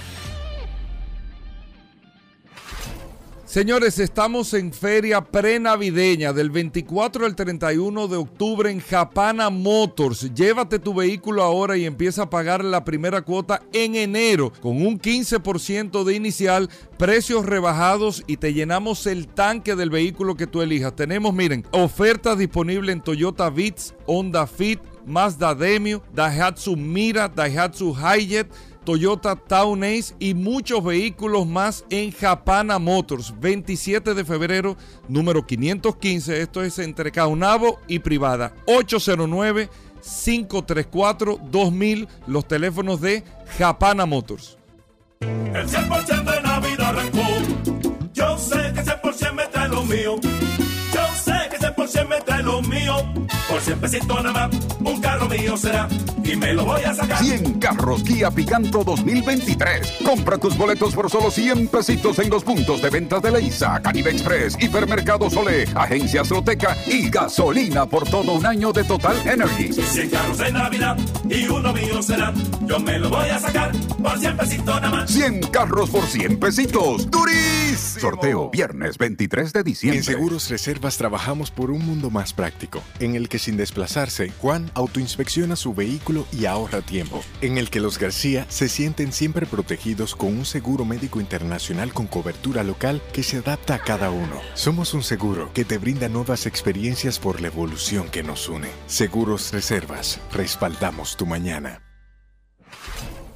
Señores, estamos en feria prenavideña del 24 al 31 de octubre en Japana Motors. Llévate tu vehículo ahora y empieza a pagar la primera cuota en enero con un 15% de inicial, precios rebajados y te llenamos el tanque del vehículo que tú elijas. Tenemos, miren, ofertas disponibles en Toyota Vitz, Honda Fit, Mazda Demio, Daihatsu Mira, Daihatsu Hijet, Toyota Town Ace y muchos vehículos más en Japana Motors. 27 de febrero, número 515. Esto es entre Caunabo y Privada. 809 534 2000, los teléfonos de Japana Motors. El 100% me trae lo mío. Por 100 pesitos nada más, un carro mío será. Y me lo voy a sacar. 100 carros Kia Picanto 2023. Compra tus boletos por solo 100 pesitos en los puntos de ventas de Leisa, Caribe Express, Hipermercado Sole, Agencia Azteca y gasolina por todo un año de Total Energy. 100 carros de Navidad y uno mío será. Yo me lo voy a sacar por 100 pesitos nada más. 100 carros por 100 pesitos. ¡Durísimo! Sorteo viernes 23 de diciembre. En Seguros Reservas trabajamos por un mundo más práctico, en el que sin desplazarse, Juan autoinspecciona su vehículo y ahorra tiempo, en el que los García se sienten siempre protegidos con un seguro médico internacional con cobertura local que se adapta a cada uno. Somos un seguro que te brinda nuevas experiencias por la evolución que nos une. Seguros Reservas, respaldamos tu mañana.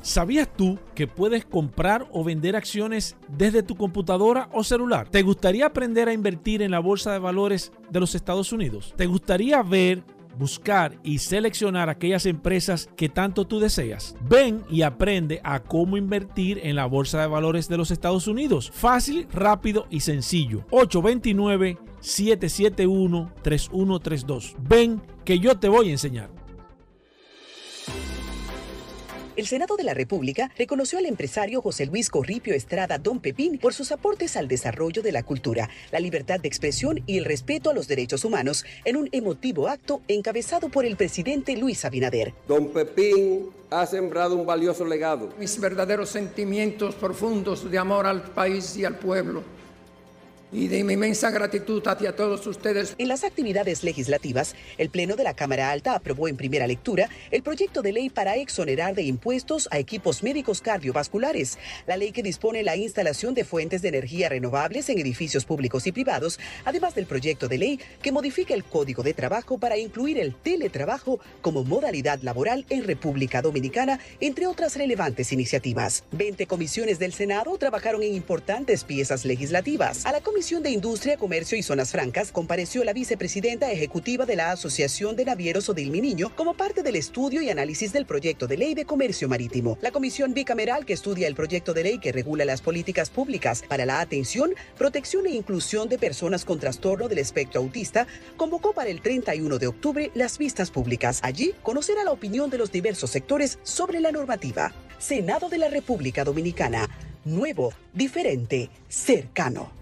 ¿Sabías tú que puedes comprar o vender acciones desde tu computadora o celular? ¿Te gustaría aprender a invertir en la bolsa de valores de los Estados Unidos? ¿Te gustaría ver buscar y seleccionar aquellas empresas que tanto tú deseas. Ven y aprende a cómo invertir en la Bolsa de Valores de los Estados Unidos. Fácil, rápido y sencillo. 829-771-3132. Ven que yo te voy a enseñar. El Senado de la República reconoció al empresario José Luis Corripio Estrada Don Pepín por sus aportes al desarrollo de la cultura, la libertad de expresión y el respeto a los derechos humanos en un emotivo acto encabezado por el presidente Luis Abinader. Don Pepín ha sembrado un valioso legado. Mis verdaderos sentimientos profundos de amor al país y al pueblo y de mi inmensa gratitud hacia todos ustedes. En las actividades legislativas, el Pleno de la Cámara Alta aprobó en primera lectura el proyecto de ley para exonerar de impuestos a equipos médicos cardiovasculares, la ley que dispone la instalación de fuentes de energía renovables en edificios públicos y privados, además del proyecto de ley que modifica el Código de Trabajo para incluir el teletrabajo como modalidad laboral en República Dominicana, entre otras relevantes iniciativas. 20 comisiones del Senado trabajaron en importantes piezas legislativas. A la Comisión de Industria, Comercio y Zonas Francas compareció la vicepresidenta ejecutiva de la Asociación de Navieros Odil Niño como parte del estudio y análisis del proyecto de ley de comercio marítimo. La comisión bicameral que estudia el proyecto de ley que regula las políticas públicas para la atención, protección e inclusión de personas con trastorno del espectro autista convocó para el 31 de octubre las vistas públicas. Allí conocerá la opinión de los diversos sectores sobre la normativa. Senado de la República Dominicana. Nuevo, diferente, cercano.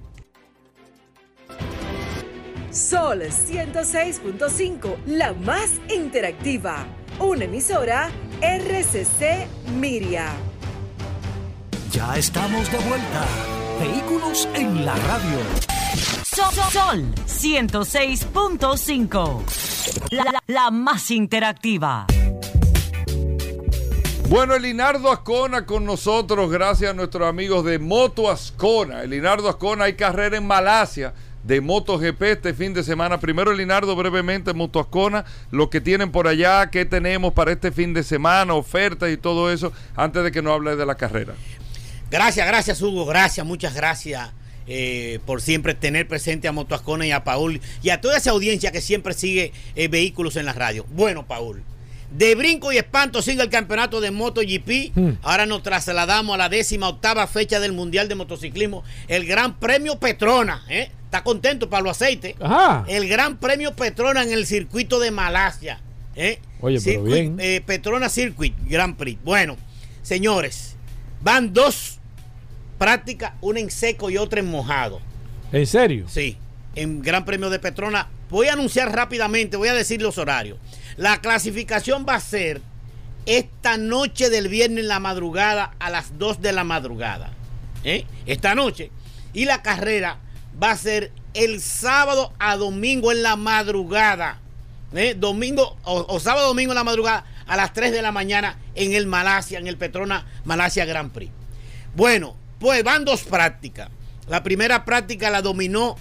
Sol 106.5, la más interactiva. Una emisora RCC Miria. Ya estamos de vuelta. Vehículos en la radio. Sol, Sol 106.5, la, la, la más interactiva. Bueno, Elinardo Ascona con nosotros, gracias a nuestros amigos de Moto Ascona. Elinardo Ascona, hay carrera en Malasia de MotoGP este fin de semana. Primero, Linardo, brevemente, Motoascona, lo que tienen por allá, qué tenemos para este fin de semana, ofertas y todo eso, antes de que nos hable de la carrera. Gracias, gracias, Hugo, gracias, muchas gracias. Eh, por siempre tener presente a Motoascona y a Paul y a toda esa audiencia que siempre sigue eh, vehículos en la radio. Bueno, Paul, de brinco y espanto sigue el campeonato de MotoGP. Hmm. Ahora nos trasladamos a la décima octava fecha del Mundial de Motociclismo, el Gran Premio Petrona. ¿eh? Está contento para los aceites. El Gran Premio Petrona en el circuito de Malasia. ¿eh? Oye, pero bien. Eh, Petrona Circuit Grand Prix. Bueno, señores, van dos prácticas, una en seco y otra en mojado. ¿En serio? Sí, en Gran Premio de Petrona. Voy a anunciar rápidamente, voy a decir los horarios. La clasificación va a ser esta noche del viernes en la madrugada a las 2 de la madrugada. ¿eh? Esta noche. Y la carrera va a ser el sábado a domingo en la madrugada. ¿eh? Domingo o, sábado domingo en la madrugada a las 3 de la mañana en el Malasia, en el Petrona Malasia Grand Prix. Bueno, pues van dos prácticas. La primera práctica la dominó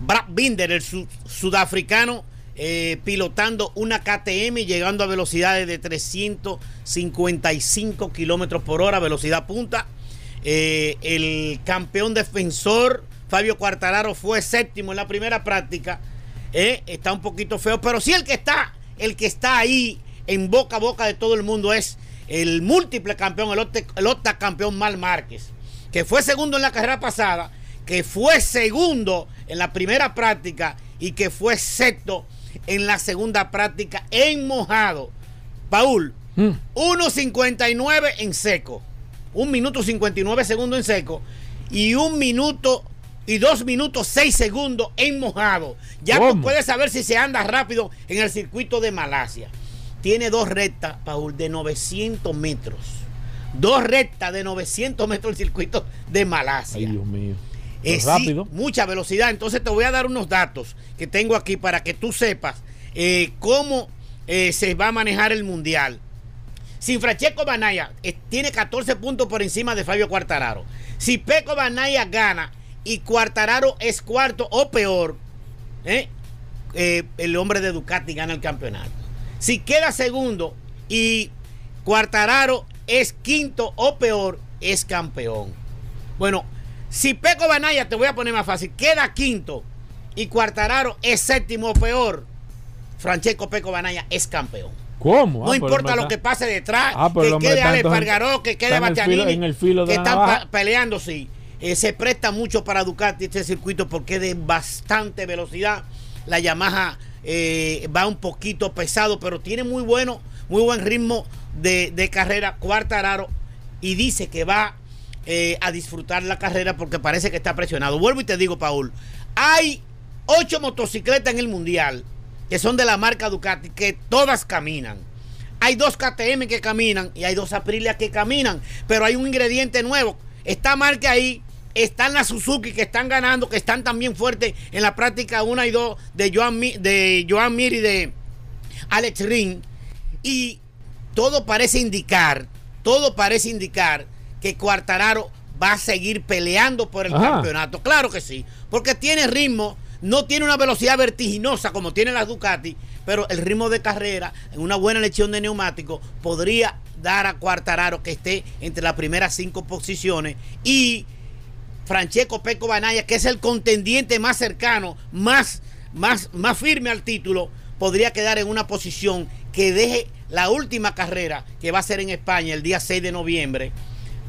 Brad Binder, el sudafricano eh, pilotando una KTM llegando a velocidades de 355 kilómetros por hora, velocidad punta. Eh, el campeón defensor Fabio Quartararo fue séptimo en la primera práctica. Eh, está un poquito feo, pero sí el que está, el que está ahí en boca a boca de todo el mundo es el múltiple campeón, el, octa- el octacampeón Mal Márquez, que fue segundo en la carrera pasada, que fue segundo en la primera práctica y que fue sexto en la segunda práctica en mojado. Paul, 1.59 en seco, un minuto 59 segundos en seco y un minuto y dos minutos 6 segundos en mojado. Ya tú puedes saber si se anda rápido en el circuito de Malasia. Tiene dos rectas, Paul, de 900 metros. Dos rectas de 900 metros el circuito de Malasia. Ay, Dios mío. Eh, sí, rápido. mucha velocidad. Entonces te voy a dar unos datos que tengo aquí para que tú sepas eh, cómo eh, se va a manejar el mundial. Si Francesco Banaya eh, tiene 14 puntos por encima de Fabio Quartararo. Si Peco Banaya gana y Quartararo es cuarto o peor, eh, eh, el hombre de Ducati gana el campeonato. Si queda segundo y Quartararo es quinto o peor, es campeón. Bueno, si Peco Banaya, te voy a poner más fácil, queda quinto y Quartararo es séptimo o peor, Francesco Peco Banaya es campeón. ¿Cómo? No Ah, importa lo está- que pase detrás, Ah, que quede Ale Pargaró, que quede Bastianini, en el filo de que están peleando, sí. Eh, se presta mucho para Ducati este circuito porque es de bastante velocidad. La Yamaha eh, va un poquito pesado, pero tiene muy bueno, muy buen ritmo de, de carrera. Cuartararo y dice que va eh, a disfrutar la carrera porque parece que está presionado. Vuelvo y te digo, Paul, hay ocho motocicletas en el mundial que son de la marca Ducati que todas caminan. Hay dos KTM que caminan y hay dos Aprilia que caminan, pero hay un ingrediente nuevo. Está marca ahí, están las Suzuki que están ganando, que están también fuertes en la práctica 1 y 2 de Joan, de Joan Mir y de Alex Ring. Y todo parece indicar, todo parece indicar que Cuartararo va a seguir peleando por el Ajá. campeonato. Claro que sí, porque tiene ritmo, no tiene una velocidad vertiginosa como tiene las Ducati, pero el ritmo de carrera, en una buena lección de neumático, podría dar a Cuartararo que esté entre las primeras cinco posiciones y Francesco Peco Banaya, que es el contendiente más cercano, más, más, más firme al título, podría quedar en una posición que deje la última carrera, que va a ser en España el día 6 de noviembre,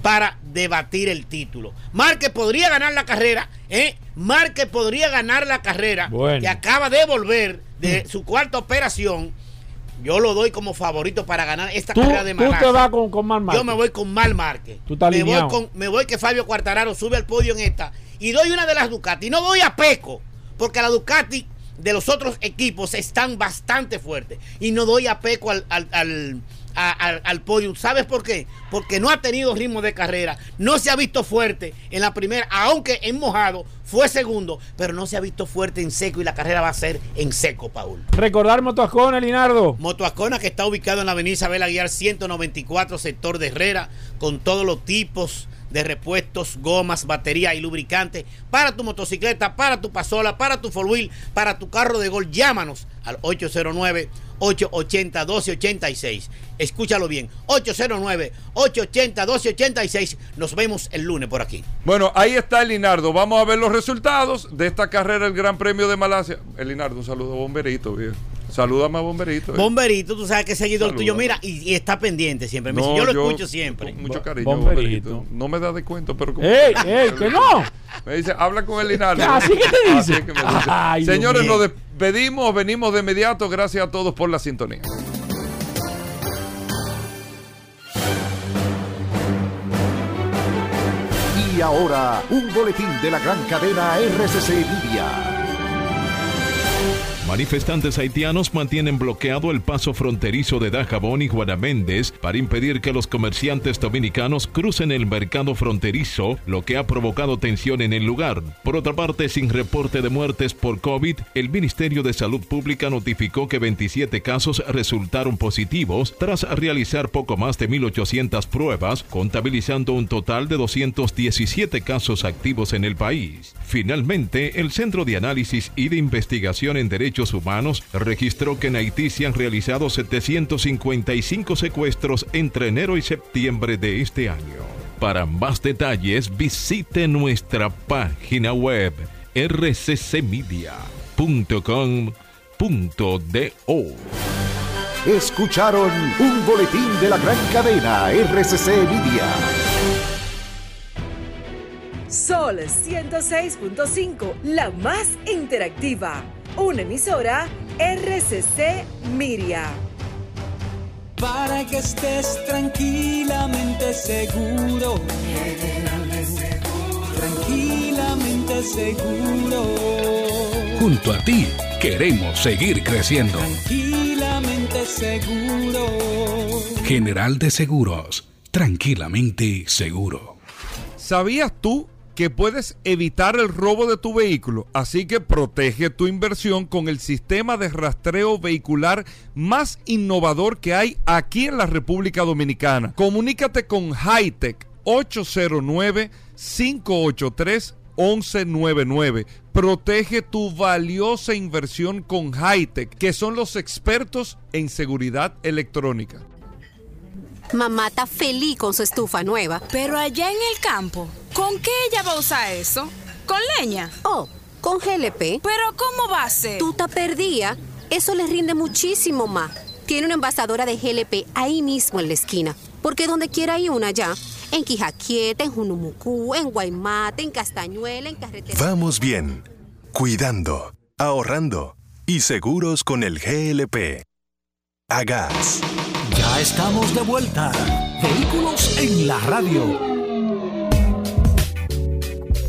para debatir el título. Márquez podría ganar la carrera, ¿eh? Márquez podría ganar la carrera, Bueno. que acaba de volver de su cuarta operación. Yo lo doy como favorito para ganar esta Tú, carrera de tú te vas con, con Mar Yo me voy con Mal Márquez. Tú estás me voy, alineado. con, me voy que Fabio Quartararo sube al podio en esta. Y doy una de las Ducati. No doy a Peco, porque la Ducati de los otros equipos están bastante fuertes. Y no doy a Peco al, al, al, a- al- al podio. ¿Sabes por qué? Porque no ha tenido ritmo de carrera. No se ha visto fuerte en la primera, aunque en mojado fue segundo, pero no se ha visto fuerte en seco y la carrera va a ser en seco, Paul. Recordar Motoascona, Linardo. Motoascona que está ubicado en la avenida Isabel Aguiar 194, sector de Herrera, con todos los tipos de repuestos, gomas, batería y lubricantes para tu motocicleta, para tu pasola, para tu four wheel, para tu carro de gol. Llámanos al 809-880-1286. Escúchalo bien, 809-880-1286. Nos vemos el lunes por aquí. Bueno, ahí está el Linardo. Vamos a ver los resultados de esta carrera, el Gran Premio de Malasia. El Linardo, un saludo Bomberito, viejo. Salúdame a Bomberito. eh. Bomberito, tú sabes que es seguidor Saluda. tuyo, mira, y, y está pendiente siempre. Me dice, No, yo lo yo- escucho siempre. con mucho cariño, Bomberito. Bomberito. No me da de cuento, pero como- ¡Ey, ey, que no! Me dice, habla con el Linardo. ¿Así que te dice? Así es que me dice. [LAUGHS] Ay, Dios Señores, nos despedimos, venimos de inmediato. Gracias a todos por la sintonía. Y ahora, un boletín de la gran cadena RCC Media. Manifestantes haitianos mantienen bloqueado el paso fronterizo de Dajabón y Guanaméndez para impedir que los comerciantes dominicanos crucen el mercado fronterizo, lo que ha provocado tensión en el lugar. Por otra parte, sin reporte de muertes por COVID, el Ministerio de Salud Pública notificó que 27 casos resultaron positivos tras realizar poco más de 1.800 pruebas, contabilizando un total de 217 casos activos en el país. Finalmente, el Centro de Análisis y de Investigación en Derechos Derechos Humanos registró que en Haití se han realizado 755 secuestros entre enero y septiembre de este año. Para más detalles visite nuestra página web rccmedia.com.do. Escucharon un boletín de la gran cadena RCC Media. Sol 106.5, la más interactiva. Una emisora RCC Miria. Para que estés tranquilamente seguro. Tranquilamente seguro. Junto a ti queremos seguir creciendo. Tranquilamente seguro. General de Seguros, tranquilamente seguro. ¿Sabías tú que puedes evitar el robo de tu vehículo? Así que protege tu inversión con el sistema de rastreo vehicular más innovador que hay aquí en la República Dominicana. Comunícate con Hightech 809 583 1199. Protege tu valiosa inversión con Hightech, que son los expertos en seguridad electrónica. Mamá está feliz con su estufa nueva. Pero allá en el campo, ¿con qué ella va a usar eso? ¿Con leña? Oh, con GLP. ¿Pero cómo va a ser? Tú te perdía. Eso le rinde muchísimo más. Tiene una envasadora de GLP ahí mismo en la esquina. Porque donde quiera hay una ya. En Quijaquieta, en Junumucú, en Guaymate, en Castañuela, en Carretera. Vamos bien, cuidando, ahorrando y seguros con el GLP. Agas. Ya estamos de vuelta. Vehículos en la radio.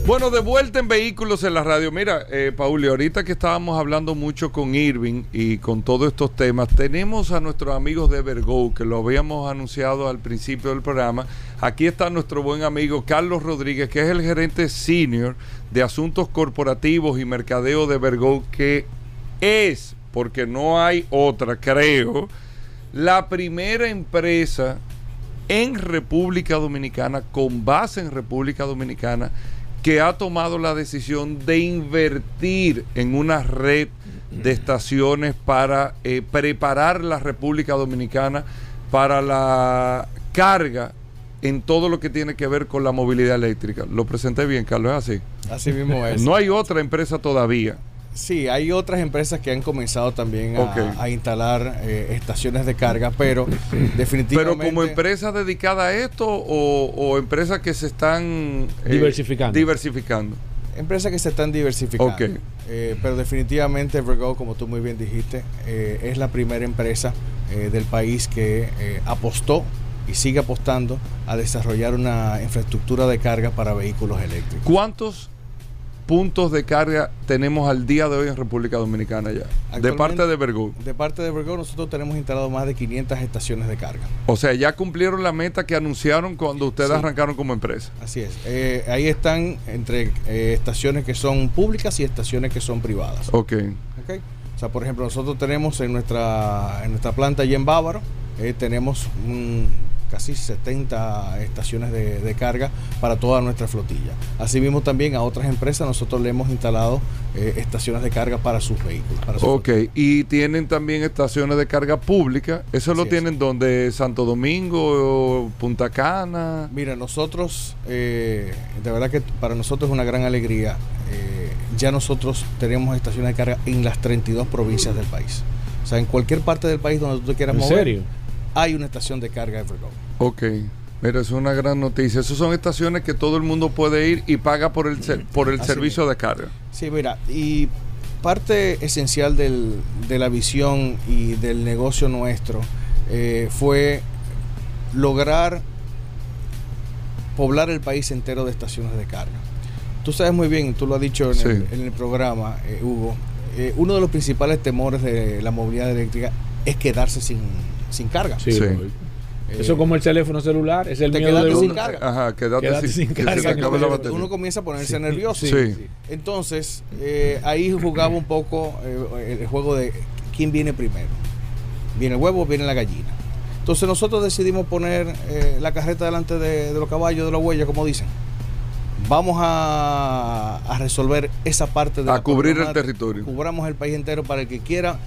Bueno, de vuelta en vehículos en la radio. Mira, eh, Pauli, ahorita que estábamos hablando mucho con Irving y con todos estos temas, tenemos a nuestros amigos de Vergo, que lo habíamos anunciado al principio del programa. Aquí está nuestro buen amigo Carlos Rodríguez, que es el gerente senior de asuntos corporativos y mercadeo de Vergo, que es, porque no hay otra, creo, la primera empresa en República Dominicana, con base en República Dominicana, que ha tomado la decisión de invertir en una red de estaciones para eh, preparar la República Dominicana para la carga en todo lo que tiene que ver con la movilidad eléctrica. Lo presenté bien, Carlos, ¿es así? Así mismo es. No hay otra empresa todavía. Sí, hay otras empresas que han comenzado también a, instalar eh, estaciones de carga, pero definitivamente... [CLEARS THROAT] Pero como empresa dedicada a esto o, o empresas que se están eh, Diversificando. diversificando. Empresas que se están diversificando. Ok. Eh, pero definitivamente Vergo, como tú muy bien dijiste, eh, es la primera empresa eh, del país que eh, apostó y sigue apostando a desarrollar una infraestructura de carga para vehículos eléctricos. ¿Cuántos puntos de carga tenemos al día de hoy en República Dominicana ya? De parte de Vergo. De parte de Vergo nosotros tenemos instalado más de 500 estaciones de carga. O sea, ya cumplieron la meta que anunciaron cuando ustedes Sí. arrancaron como empresa. Así es. Eh, ahí están entre eh, estaciones que son públicas y estaciones que son privadas. Ok. Ok. O sea, por ejemplo, nosotros tenemos en nuestra, en nuestra planta allí en Bávaro, eh, tenemos un- casi 70 estaciones de, de carga para toda nuestra flotilla. Asimismo también a otras empresas nosotros le hemos instalado eh, estaciones de carga para sus vehículos. Para sus Ok, y tienen también estaciones de carga pública. ¿Eso lo es. tienen donde? ¿Santo Domingo, Punta Cana? Mira, nosotros, eh, de verdad que para nosotros es una gran alegría. eh, ya nosotros tenemos estaciones de carga en las 32 provincias del país. O sea, en cualquier parte del país donde tú te quieras ¿En mover, serio? Hay una estación de carga Evergo. Ok. Mira, es una gran noticia. Esas son estaciones que todo el mundo puede ir y paga por el, por el Así servicio de carga. Sí, mira, y parte esencial del- de la visión y del negocio nuestro eh, fue lograr poblar el país entero de estaciones de carga. Tú sabes muy bien, tú lo has dicho en, el, Sí. en el programa, eh, Hugo, eh, uno de los principales temores de la movilidad eléctrica es quedarse sin, sin carga. Sí, lógico. Eso es como el teléfono celular, es el Te miedo de sin uno. carga. Ajá, quédate, Quédate sin, sin que se carga la batería. Uno comienza a ponerse Sí. nervioso. Sí. Entonces, eh, ahí jugaba un poco eh, el juego de quién viene primero. ¿Viene el huevo o viene la gallina? Entonces nosotros decidimos poner eh, la carreta delante de, de los caballos, de la huella, como dicen. vamos a, a resolver esa parte de A la cubrir el territorio. Cubramos el país entero para el que quiera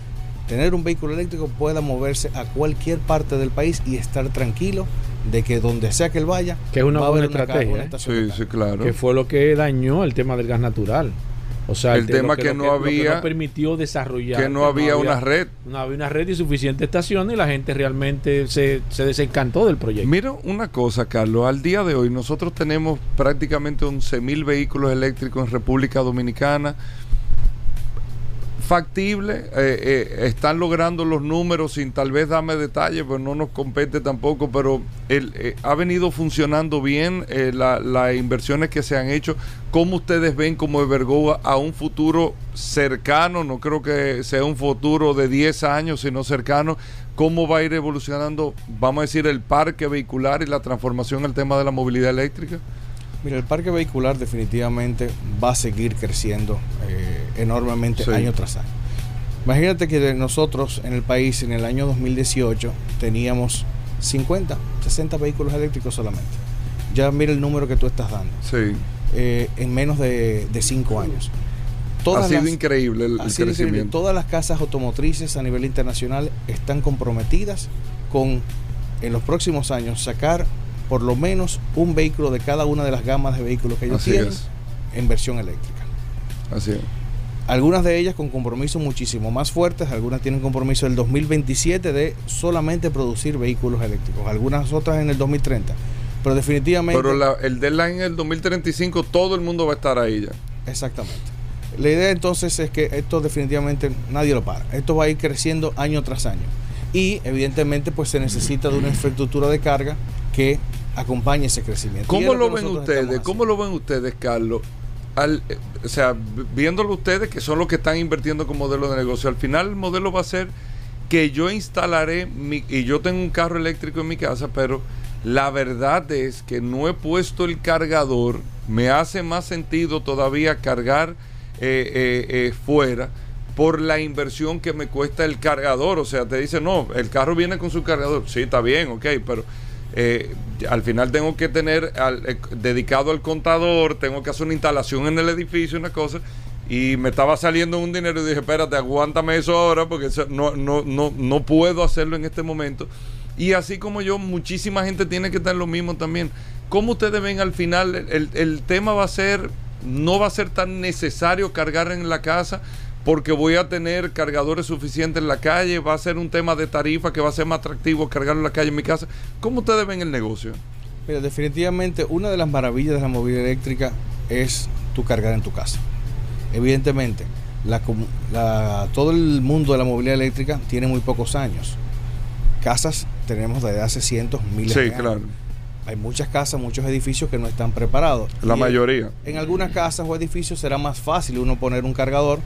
tener un vehículo eléctrico pueda moverse a cualquier parte del país y estar tranquilo de que donde sea que él vaya, Que es una va a buena estrategia. una ¿eh? estación de Sí, sí, claro. Que fue lo que dañó el tema del gas natural. O sea, El te- tema que no que había- no permitió desarrollar. que no había una red. No había una red y suficiente estaciones y la gente realmente se, se desencantó del proyecto. Mira una cosa, Carlos. Al día de hoy nosotros tenemos prácticamente 11 mil vehículos eléctricos en República Dominicana. Factible, eh, eh, están logrando los números sin tal vez darme detalles, pues no nos compete tampoco, pero el, eh, ha venido funcionando bien eh, la- las inversiones que se han hecho. ¿Cómo ustedes ven como Evergoa a un futuro cercano? No creo que sea un futuro de 10 años, sino cercano. ¿Cómo va a ir evolucionando, vamos a decir, el parque vehicular y la transformación al tema de la movilidad eléctrica? Mira, el parque vehicular definitivamente va a seguir creciendo eh, enormemente Sí. año tras año. Imagínate que nosotros en el país en el año 2018 teníamos 50, 60 vehículos eléctricos solamente. Ya mira el número que tú estás dando. Sí. Eh, en menos de 5 años. ha sido increíble el, ha sido increíble. crecimiento. Todas las casas automotrices a nivel internacional están comprometidas con en los próximos años sacar por lo menos un vehículo de cada una de las gamas de vehículos que ellos Así tienen es. en versión eléctrica. Así es. Algunas de ellas con compromisos muchísimo más fuertes, algunas tienen compromiso del 2027 de solamente producir vehículos eléctricos, algunas otras en el 2030. Pero definitivamente... Pero la- el deadline en el 2035, todo el mundo va a estar ahí ya. Exactamente. La idea entonces es que esto definitivamente nadie lo para. Esto va a ir creciendo año tras año. Y evidentemente pues se necesita de una infraestructura de carga que acompañe ese crecimiento. ¿Cómo lo ven ustedes? ¿Cómo lo ven ustedes, Carlos? Al, eh, o sea, viéndolo ustedes, que son los que están invirtiendo con modelo de negocio, al final el modelo va a ser que yo instalaré, mi, y yo tengo un carro eléctrico en mi casa, pero la verdad es que no he puesto el cargador, me hace más sentido todavía cargar eh, eh, fuera por la inversión que me cuesta el cargador. O sea, te dice, no, el carro viene con su cargador. Sí, está bien, ok, pero eh, al final tengo que tener eh, dedicado al contador, tengo que hacer una instalación en el edificio, una cosa. Y me estaba saliendo un dinero y dije, espérate, aguántame eso ahora porque no, no, no, no puedo hacerlo en este momento. Y así como yo, muchísima gente tiene que estar en lo mismo también. ¿Cómo ustedes ven al final? El, el tema va a ser, no va a ser tan necesario cargar en la casa porque voy a tener cargadores suficientes en la calle, va a ser un tema de tarifa que va a ser más atractivo cargar en la calle en mi casa. ¿Cómo ustedes ven el negocio? Mira, definitivamente una de las maravillas de la movilidad eléctrica es tu cargar en tu casa. Evidentemente, la comu- la- todo el mundo de la movilidad eléctrica tiene muy pocos años. Casas tenemos desde hace cientos, miles Sí, de años. claro. Hay muchas casas, muchos edificios que no están preparados. La Y mayoría. En algunas casas o edificios será más fácil uno poner un cargador,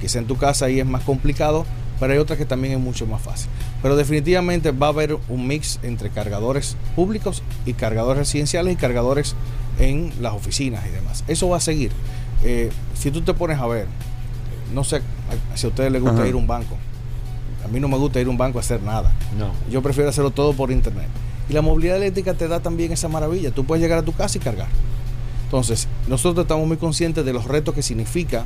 quizá en tu casa ahí es más complicado, pero hay otras que también es mucho más fácil. Pero definitivamente va a haber un mix entre cargadores públicos y cargadores residenciales y cargadores en las oficinas y demás. Eso va a seguir. Eh, si tú te pones a ver, no sé si a ustedes les gusta Ajá. ir a un banco. A mí no me gusta ir a un banco a hacer nada. No. Yo prefiero hacerlo todo por internet. Y la movilidad eléctrica te da también esa maravilla. Tú puedes llegar a tu casa y cargar. Entonces, nosotros estamos muy conscientes de los retos que significa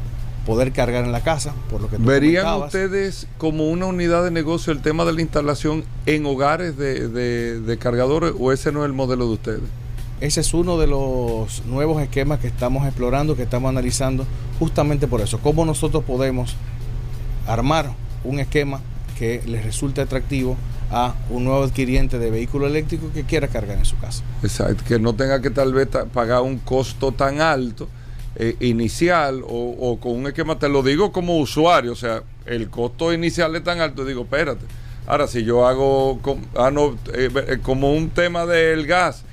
poder cargar en la casa, por lo que tú ¿Verían comentabas. ustedes como una unidad de negocio el tema de la instalación en hogares de, de- de cargadores o ese no es el modelo de ustedes? Ese es uno de los nuevos esquemas que estamos explorando, que estamos analizando, justamente por eso. Cómo nosotros podemos armar un esquema que les resulte atractivo a un nuevo adquiriente de vehículo eléctrico que quiera cargar en su casa. Exacto, que no tenga que tal vez pagar un costo tan alto eh, inicial o, o con un esquema, te lo digo como usuario, o sea, el costo inicial es tan alto, digo, espérate. Ahora, si yo hago com- ah, no, eh, eh, como un tema del gas,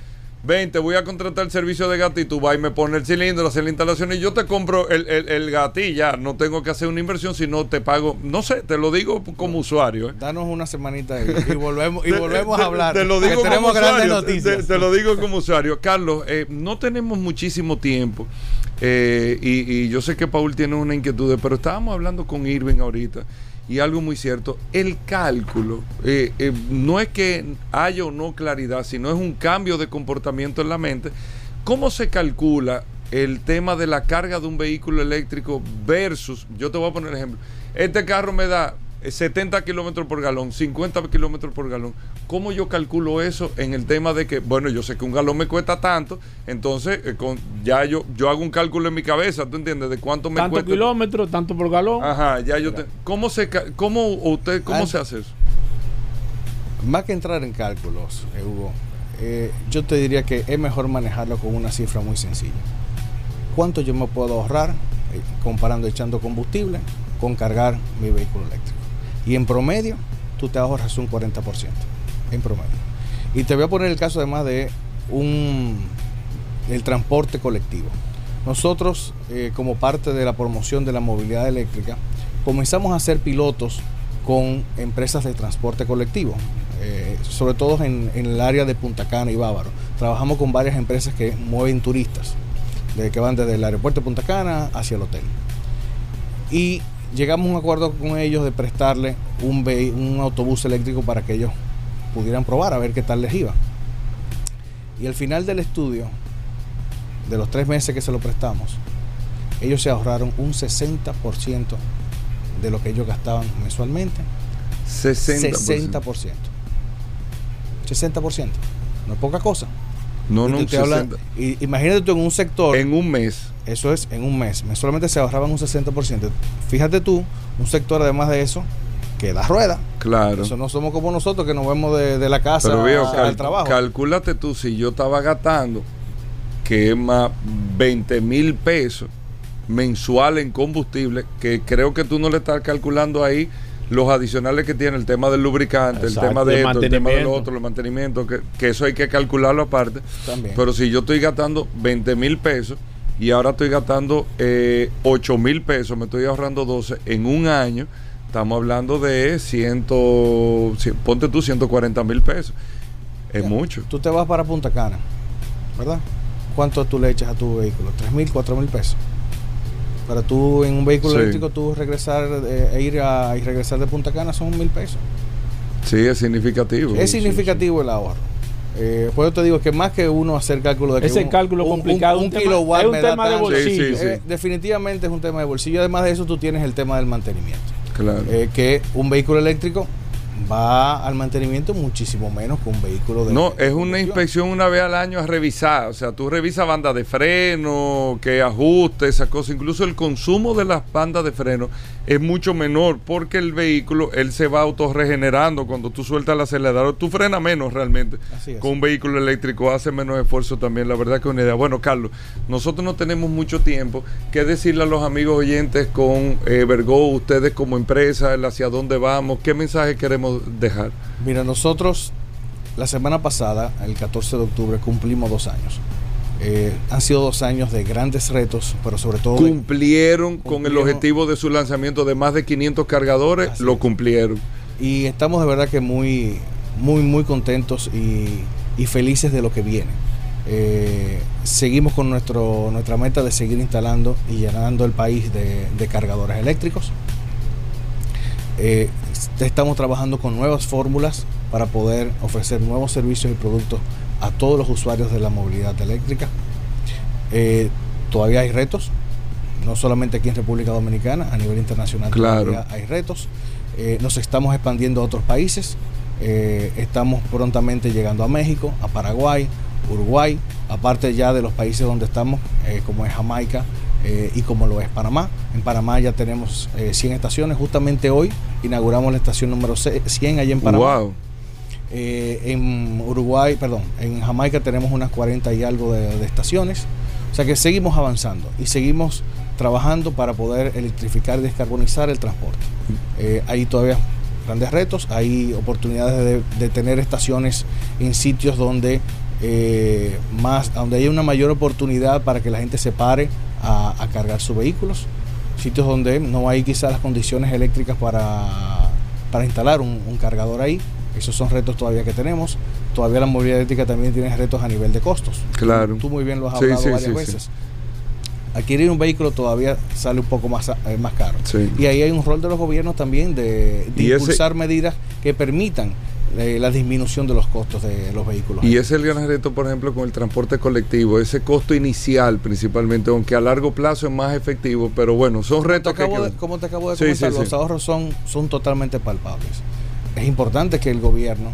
ven, te voy a contratar el servicio de gas y tú vas y me pones el cilindro, hacer la instalación y yo te compro el, el, el gas y ya, no tengo que hacer una inversión, sino te pago, no sé, te lo digo como usuario. ¿eh? Danos una semanita y, y volvemos, y volvemos a hablar. Te lo digo como tenemos usuario, te- noticias. Te, te lo digo como usuario. Carlos, eh, no tenemos muchísimo tiempo. Eh, y, yo sé que Paul tiene una inquietud, pero estábamos hablando con Irving ahorita. Y algo muy cierto, el cálculo eh, eh, no es que haya o no claridad, sino es un cambio de comportamiento en la mente. ¿Cómo se calcula el tema de la carga de un vehículo eléctrico versus, yo te voy a poner el ejemplo, este carro me da 70 kilómetros por galón, 50 kilómetros por galón. ¿Cómo yo calculo eso en el tema de que, bueno, yo sé que un galón me cuesta tanto, entonces eh, con, ya yo, yo hago un cálculo en mi cabeza, ¿tú entiendes? De cuánto me Tanto cuesta. kilómetros, tanto por galón. Ajá, ya yo te, ¿Cómo se cómo usted cómo Ah. se hace eso? Más que entrar en cálculos, eh, Hugo, eh, yo te diría que es mejor manejarlo con una cifra muy sencilla. ¿Cuánto yo me puedo ahorrar eh, comparando echando combustible con cargar mi vehículo eléctrico? Y en promedio, tú te ahorras un 40%. En promedio. Y te voy a poner el caso además de un, el transporte colectivo. Nosotros, eh, como parte de la promoción de la movilidad eléctrica, comenzamos a ser pilotos con empresas de transporte colectivo, eh, sobre todo en, en el área de Punta Cana y Bávaro. Trabajamos con varias empresas que mueven turistas, de, que van desde el aeropuerto de Punta Cana hacia el hotel. Y llegamos a un acuerdo con ellos de prestarle un, un autobús eléctrico para que ellos pudieran probar a ver qué tal les iba. Y al final del estudio, de los tres meses que se lo prestamos, ellos se ahorraron un 60% de lo que ellos gastaban mensualmente. 60%. 60%. 60%. No es poca cosa. No, Y no, te un estoy hablando- 60. y- imagínate tú en un sector. En un mes. Eso es en un mes. Mensualmente se ahorraban un 60%. Fíjate tú, un sector además de eso, que da rueda. Claro. Eso no somos como nosotros que nos vemos de, de la casa Pero veo, al trabajo. calcúlate tú, si yo estaba gastando que es más 20 mil pesos mensual en combustible, que creo que tú no le estás calculando ahí los adicionales que tiene el tema del lubricante, Exacto, el tema de el esto, el tema de lo otro, el mantenimiento, que, que eso hay que calcularlo aparte. También. Pero si yo estoy gastando 20 mil pesos y ahora estoy gastando eh, 8 mil pesos, me estoy ahorrando 12 en un año, estamos hablando de 100, cien- ponte tú 140 mil pesos. Es mucho. Tú te vas para Punta Cana, ¿verdad? ¿Cuánto tú le echas a tu vehículo? ¿3 mil, 4 mil pesos? Para tú en un vehículo Sí. eléctrico, tú regresar eh, e ir a, y regresar de Punta Cana son mil pesos. Sí, es significativo. es significativo el ahorro. Eh, por eso te digo que más que uno hacer cálculo de que Ese un- cálculo un- complicado, un, un tema- kilowatt es un me da tema de bolsillo. Sí, sí, sí. Eh, definitivamente es un tema de bolsillo. Además de eso, tú tienes el tema del mantenimiento. Claro. Eh, que un vehículo eléctrico va al mantenimiento muchísimo menos que un vehículo de No, es una inspección una vez al año a revisar. O sea, tú revisas bandas de freno, que ajuste, esa cosa. Incluso el consumo de las bandas de freno es mucho menor porque el vehículo, él se va autorregenerando cuando tú sueltas el acelerador. Tú frenas menos realmente. Así es. Con un vehículo eléctrico hace menos esfuerzo también. La verdad que es una idea. Bueno, Carlos, nosotros no tenemos mucho tiempo. ¿Qué decirle a los amigos oyentes con eh, Vergo, ustedes como empresa, el hacia dónde vamos? ¿Qué mensaje queremos dejar? Mira, nosotros la semana pasada, el 14 de octubre, cumplimos dos años. Eh, han sido dos años de grandes retos, pero sobre todo... de- cumplieron con el objetivo de su lanzamiento de más de 500 cargadores, lo cumplieron. y estamos de verdad que muy, muy, muy contentos y, y felices de lo que viene. Eh, seguimos con nuestro, nuestra meta de seguir instalando y llenando el país de, de cargadores eléctricos. Eh, estamos trabajando con nuevas fórmulas para poder ofrecer nuevos servicios y productos a todos los usuarios de la movilidad eléctrica. Eh, todavía hay retos, no solamente aquí en República Dominicana, a nivel internacional Claro. todavía hay retos. Eh, nos estamos expandiendo a otros países. Eh, estamos prontamente llegando a México, a Paraguay, Uruguay, aparte ya de los países donde estamos, como es Jamaica eh, y como lo es Panamá. En Panamá ya tenemos eh, 100 estaciones. Justamente hoy inauguramos la estación número se- 100 allá en Panamá. Wow. Eh, en Uruguay, perdón, en Jamaica tenemos unas 40 y algo de, estaciones. O sea que seguimos avanzando y seguimos trabajando para poder electrificar y descarbonizar el transporte. Eh, hay todavía grandes retos, hay oportunidades de, tener estaciones en sitios donde eh, donde hay una mayor oportunidad para que la gente se pare a, cargar sus vehículos, sitios donde no hay quizás las condiciones eléctricas para, para instalar un cargador ahí. Esos son retos todavía que tenemos. Todavía la movilidad eléctrica también tiene retos a nivel de costos. Claro. Tú muy bien lo has hablado sí, varias sí, veces. Adquirir un vehículo todavía sale un poco más, eh, más caro. Sí. Y ahí hay un rol de los gobiernos también de, de Y ese- impulsar medidas que permitan eh, la disminución de los costos de los vehículos. Y ese es el gran reto, por ejemplo, con el transporte colectivo, ese costo inicial principalmente, aunque a largo plazo es más efectivo, pero bueno, son retos te acabo que... de- como te acabo de Sí, comentar, sí, los ahorros son, son totalmente palpables. Es importante que el gobierno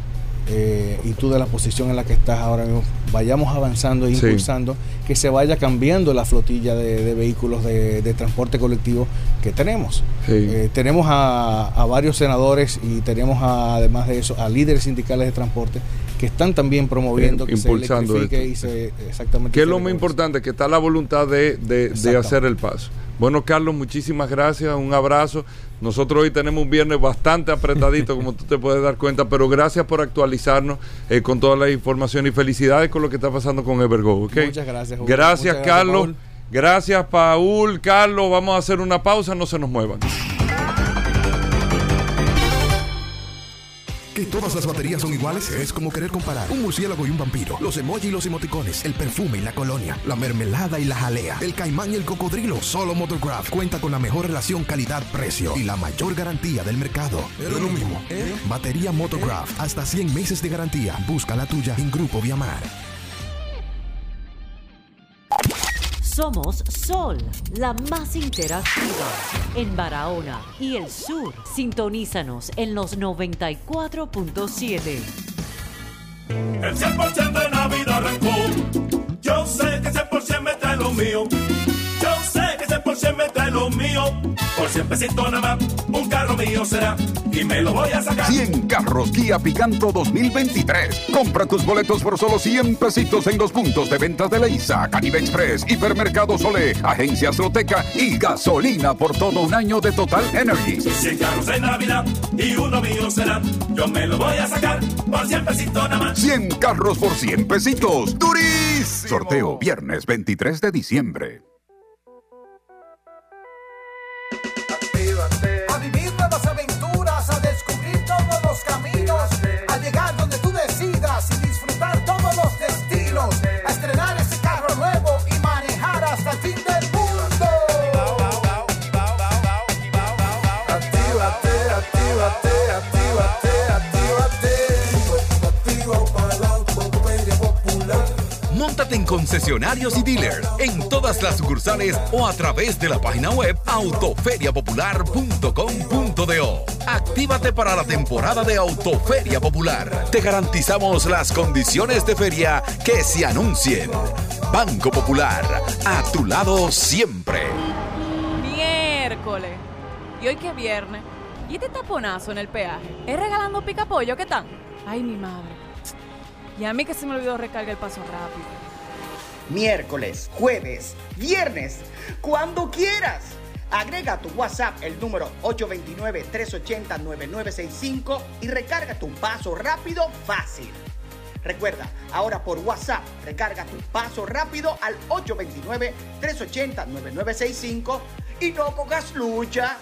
eh, y tú de la posición en la que estás ahora mismo vayamos avanzando e Sí. impulsando que se vaya cambiando la flotilla de, de vehículos de, de transporte colectivo que tenemos. Eh, tenemos a, a varios senadores y tenemos a- además de eso a líderes sindicales de transporte que están también promoviendo que impulsando se electrifique esto. y se exactamente Que es lo más importante, que está la voluntad de, de- de hacer el paso. Bueno, Carlos, muchísimas gracias, un abrazo. Nosotros hoy tenemos un viernes bastante apretadito, como tú te puedes dar cuenta, pero gracias por actualizarnos eh, con toda la información y felicidades con lo que está pasando con Evergo. ¿ok? Muchas gracias, Julio. Gracias, Muchas gracias, Carlos. Paul. Gracias, Paul. Carlos, vamos a hacer una pausa, no se nos muevan. Que todas las baterías son iguales es como querer comparar un murciélago y un vampiro. Los emoji y los emoticones, el perfume y la colonia, la mermelada y la jalea, el caimán y el cocodrilo. Solo Motocraft cuenta con la mejor relación calidad-precio y la mayor garantía del mercado. Es lo mismo. Batería Motocraft, hasta 100 meses de garantía. Busca la tuya en Grupo Viamar. Somos Sol, la más interactiva en Barahona y el sur. Sintonízanos en los 94.7. El 100% de Navidad arrancó. Yo sé que 100% me trae lo mío. 100% me trae lo mío. Por 100 pesitos nada más, un carro mío será. Y me lo voy a sacar. 100 carros Kia Picanto 2023. Compra tus boletos por solo 100 pesitos en los puntos de ventas de Leisa, Caribe Express, Hipermercado Sole, Agencia Azteca y gasolina por todo un año de Total Energy. 100 carros de Navidad y uno mío será. Yo me lo voy a sacar por 100 pesitos nada más. 100 carros por 100 pesitos. ¡Durísimo! Sorteo viernes 23 de diciembre. Concesionarios y dealers en todas las sucursales o a través de la página web autoferiapopular.com.do. Actívate para la temporada de Autoferia Popular. Te garantizamos las condiciones de feria que se anuncien. Banco Popular, a tu lado siempre. Miércoles. Y hoy que es viernes. ¿Y este taponazo en el peaje? ¿Es regalando pica pollo? ¿Qué tal? Ay, mi madre. Y a mí que se me olvidó recargar el paso rápido. Miércoles, jueves, viernes, cuando quieras. Agrega a tu WhatsApp el número 829-380-9965 y recarga tu paso rápido fácil. Recuerda, ahora por WhatsApp, recarga tu paso rápido al 829-380-9965 y no cojas lucha.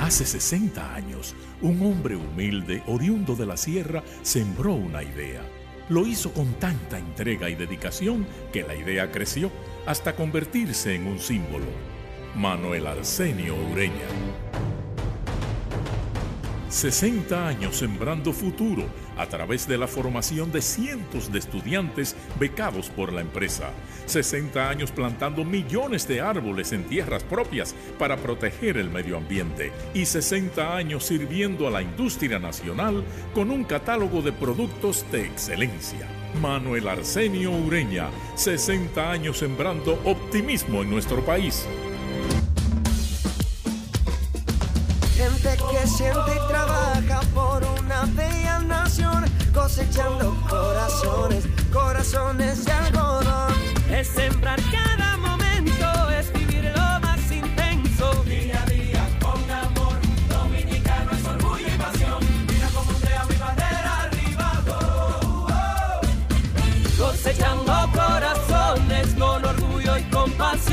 Hace 60 años, un hombre humilde, oriundo de la sierra, sembró una idea. Lo hizo con tanta entrega y dedicación que la idea creció hasta convertirse en un símbolo. Manuel Arsenio Ureña. 60 años sembrando futuro a través de la formación de cientos de estudiantes becados por la empresa. 60 años plantando millones de árboles en tierras propias para proteger el medio ambiente. Y 60 años sirviendo a la industria nacional con un catálogo de productos de excelencia. Manuel Arsenio Ureña, 60 años sembrando optimismo en nuestro país. Gente que siente y trabaja por una cosechando corazones, corazones de algodón. Es sembrar cada momento, es vivir lo más intenso. Día a día con amor, dominicano es orgullo y pasión. Mira cómo ondea mi bandera arriba. oh, oh. Cosechando corazones con orgullo y compasión.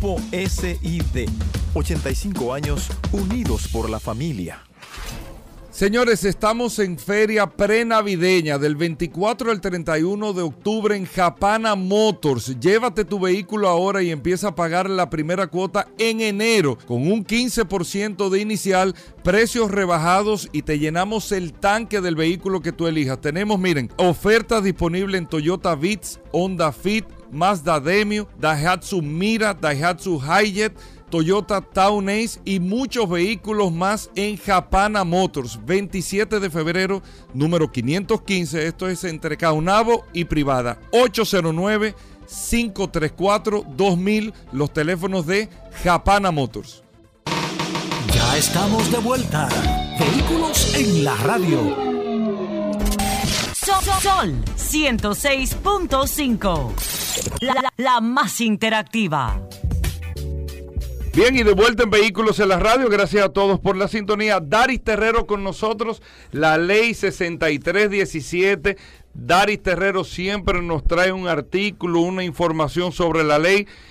Grupo SID. 85 años unidos por la familia. Señores, estamos en feria prenavideña del 24 al 31 de octubre en Japana Motors. Llévate tu vehículo ahora y empieza a pagar la primera cuota en enero con un 15% de inicial, precios rebajados y te llenamos el tanque del vehículo que tú elijas. Tenemos, miren, ofertas disponibles en Toyota Vitz, Honda Fit, Mazda Demio, Daihatsu Mira, Daihatsu Hijet, Toyota Town Ace y muchos vehículos más en Japana Motors. 27 de febrero, número 515. Esto es entre Caunabo y Privada. 809 534 2000 los teléfonos de Japana Motors. Ya estamos de vuelta. Vehículos en la radio. Sol, Sol 106.5. La, la- la más interactiva. Bien, y de vuelta en Vehículos en la Radio. Gracias a todos por la sintonía. Daris Terrero con nosotros. La ley 6317. Daris Terrero siempre nos trae un artículo, una información sobre la ley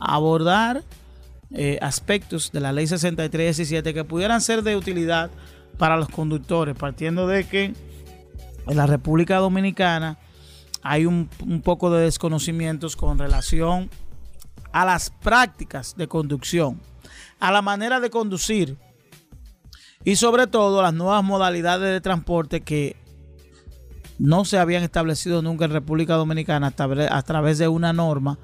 abordar eh, aspectos de la ley 6317 que pudieran ser de utilidad para los conductores, partiendo de que en la República Dominicana hay un, un poco de desconocimientos con relación a las prácticas de conducción, a la manera de conducir y sobre todo las nuevas modalidades de transporte que no se habían establecido nunca en República Dominicana a, través- a través de una norma.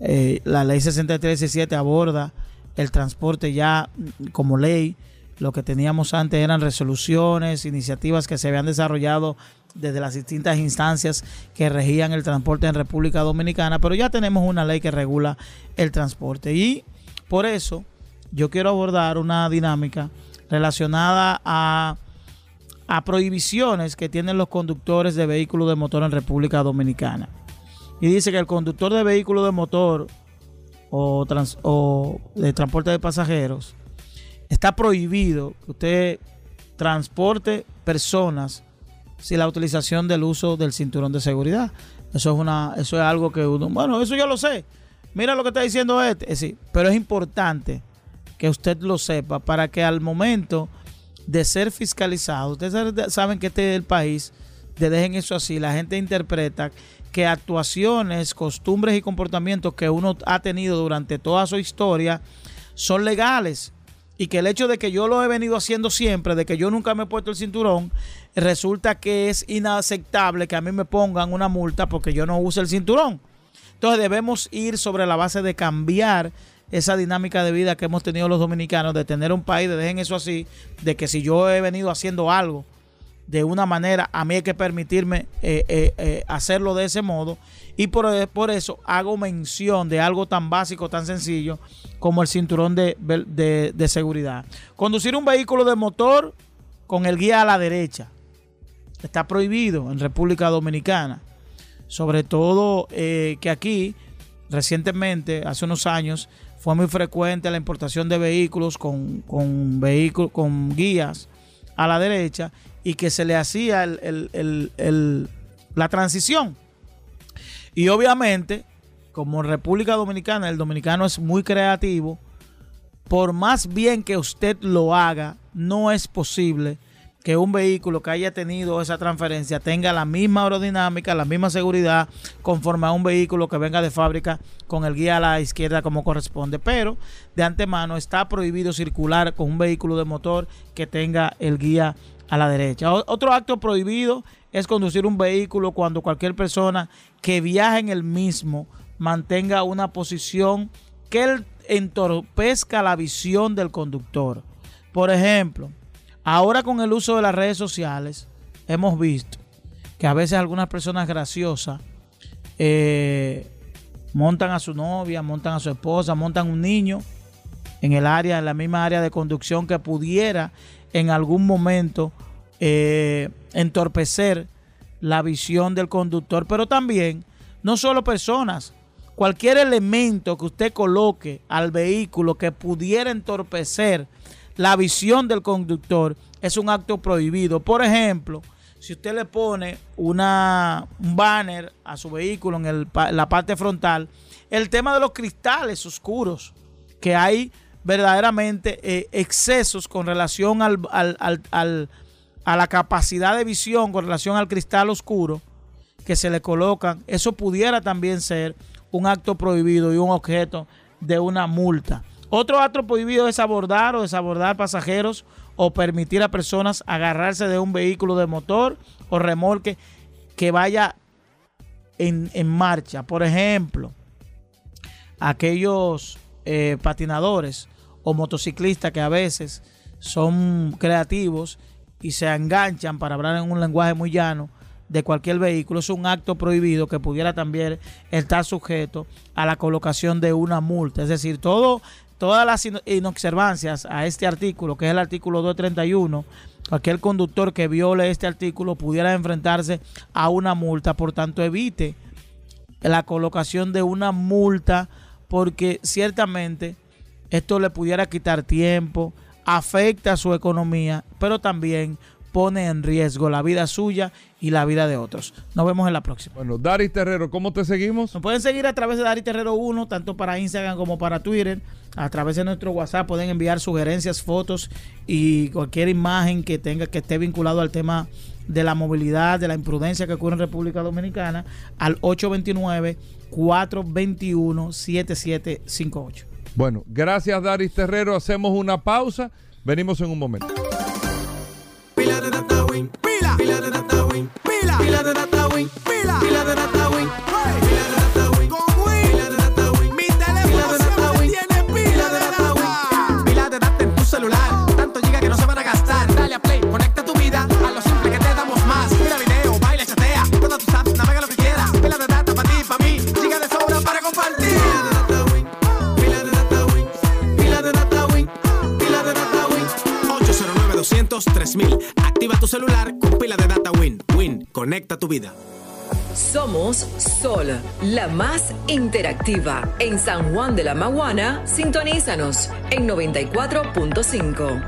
Eh, la ley 6317 aborda el transporte ya como ley. Lo que teníamos antes eran resoluciones, iniciativas que se habían desarrollado desde las distintas instancias que regían el transporte en República Dominicana, pero ya tenemos una ley que regula el transporte. Y por eso yo quiero abordar una dinámica relacionada a prohibiciones que tienen los conductores de vehículos de motor en República Dominicana. Y dice que el conductor de vehículo de motor o, de transporte de pasajeros está prohibido que usted transporte personas sin la utilización del uso del cinturón de seguridad. Eso es una, eso es algo que uno, bueno, eso yo lo sé. Mira lo que está diciendo este, Es decir, pero es importante que usted lo sepa para que al momento de ser fiscalizado, ustedes saben- saben que este es el país de dejen eso así, la gente interpreta que actuaciones, costumbres y comportamientos que uno ha tenido durante toda su historia son legales y que el hecho de que yo lo he venido haciendo siempre, de que yo nunca me he puesto el cinturón, resulta que es inaceptable que a mí me pongan una multa porque yo no use el cinturón. Entonces debemos ir sobre la base de cambiar esa dinámica de vida que hemos tenido los dominicanos, de tener un país, de dejen eso así, de que si yo he venido haciendo algo de una manera, a mí hay que permitirme eh, eh, eh, hacerlo de ese modo. Y por, eso hago mención de algo tan básico, tan sencillo como el cinturón de, seguridad. Conducir un vehículo de motor con el guía a la derecha está prohibido en República Dominicana. Sobre todo que aquí, recientemente, hace unos años, fue muy frecuente la importación de vehículos con, con, vehículos, con guías a la derecha y que se le hacía el- el- el- la transición. Y obviamente, como en República Dominicana, el dominicano es muy creativo, por más bien que usted lo haga, no es posible que un vehículo que haya tenido esa transferencia tenga la misma aerodinámica, la misma seguridad, conforme a un vehículo que venga de fábrica con el guía a la izquierda como corresponde. Pero de antemano está prohibido circular con un vehículo de motor que tenga el guía a la derecha. Otro acto prohibido es conducir un vehículo cuando cualquier persona que viaje en el mismo mantenga una posición que entorpezca la visión del conductor. Por ejemplo, ahora con el uso de las redes sociales, hemos visto que a veces algunas personas graciosas eh, montan a su novia, montan a su esposa, montan un niño en el área, en la misma área de conducción que pudiera en algún momento eh, entorpecer la visión del conductor, pero también no solo personas, cualquier elemento que usted coloque al vehículo que pudiera entorpecer la visión del conductor es un acto prohibido. Por ejemplo, si usted le pone una, un banner a su vehículo en, la parte frontal, el tema de los cristales oscuros, que hay verdaderamente eh, excesos con relación al, al- al- a la capacidad de visión con relación al cristal oscuro que se le colocan, eso pudiera también ser un acto prohibido y un objeto de una multa. Otro acto prohibido es abordar o desabordar pasajeros o permitir a personas agarrarse de un vehículo de motor o remolque que vaya en, en marcha. Por ejemplo, aquellos eh, patinadores o motociclistas que a veces son creativos y se enganchan para hablar en un lenguaje muy llano de cualquier vehículo es un acto prohibido que pudiera también estar sujeto a la colocación de una multa. Es decir, todo, todas las ino- inobservancias a este artículo, que es el artículo 231, cualquier conductor que viole este artículo pudiera enfrentarse a una multa. Por tanto, evite la colocación de una multa porque ciertamente esto le pudiera quitar tiempo, afecta su economía, pero también pone en riesgo la vida suya y la vida de otros. Nos vemos en la próxima. Bueno, Dari Terrero, ¿cómo te seguimos? Nos pueden seguir a través de Dari Terrero 1, tanto para Instagram como para Twitter. A través de nuestro WhatsApp pueden enviar sugerencias, fotos y cualquier imagen que tenga que esté vinculado al tema de la movilidad, de la imprudencia que ocurre en República Dominicana al 829-421-7758. Bueno, gracias Daris Terrero. Hacemos una pausa. Venimos en un momento. 200 3000 Activa tu celular con pila de data Win. Win, conecta tu vida. Somos Sol, la más interactiva. En San Juan de la Maguana, sintonízanos en 94.5.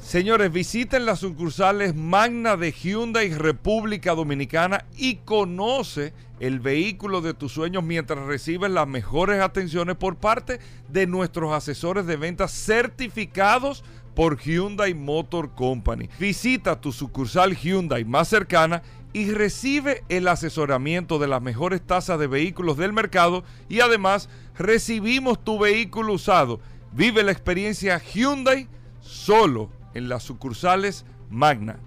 Señores, visiten las sucursales Magna de Hyundai República Dominicana y conoce el vehículo de tus sueños mientras recibes las mejores atenciones por parte de nuestros asesores de ventas certificados por Hyundai Motor Company. Visita tu sucursal Hyundai más cercana y recibe el asesoramiento de las mejores tasas de vehículos del mercado y además recibimos tu vehículo usado. Vive la experiencia Hyundai solo en las sucursales Magna.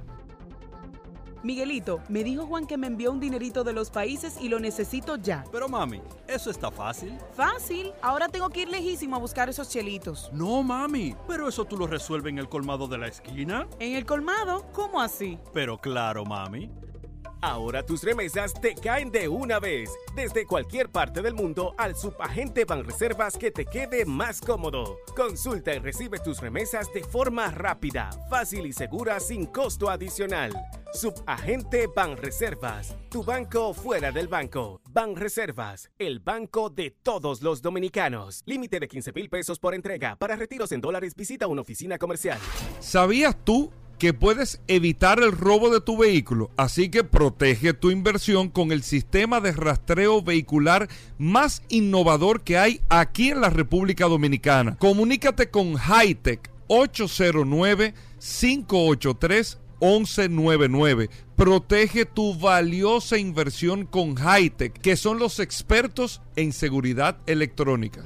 Miguelito, me dijo Juan que me envió un dinerito de los países y lo necesito ya. Pero mami, eso está fácil. Fácil, ahora tengo que ir lejísimo a buscar esos chelitos. No, mami, pero eso tú lo resuelves en el colmado de la esquina. ¿En el colmado? ¿Cómo así? Pero claro, mami. Ahora tus remesas te caen de una vez, desde cualquier parte del mundo al subagente Banreservas que te quede más cómodo. Consulta y recibe tus remesas de forma rápida, fácil y segura sin costo adicional. Subagente Banreservas, tu banco fuera del banco. Banreservas, el banco de todos los dominicanos. Límite de 15 mil pesos por entrega. Para retiros en dólares visita una oficina comercial. ¿Sabías tú que puedes evitar el robo de tu vehículo? Así que protege tu inversión con el sistema de rastreo vehicular más innovador que hay aquí en la República Dominicana. Comunícate con Hightech 809 583 1199. Protege tu valiosa inversión con Hightech, que son los expertos en seguridad electrónica.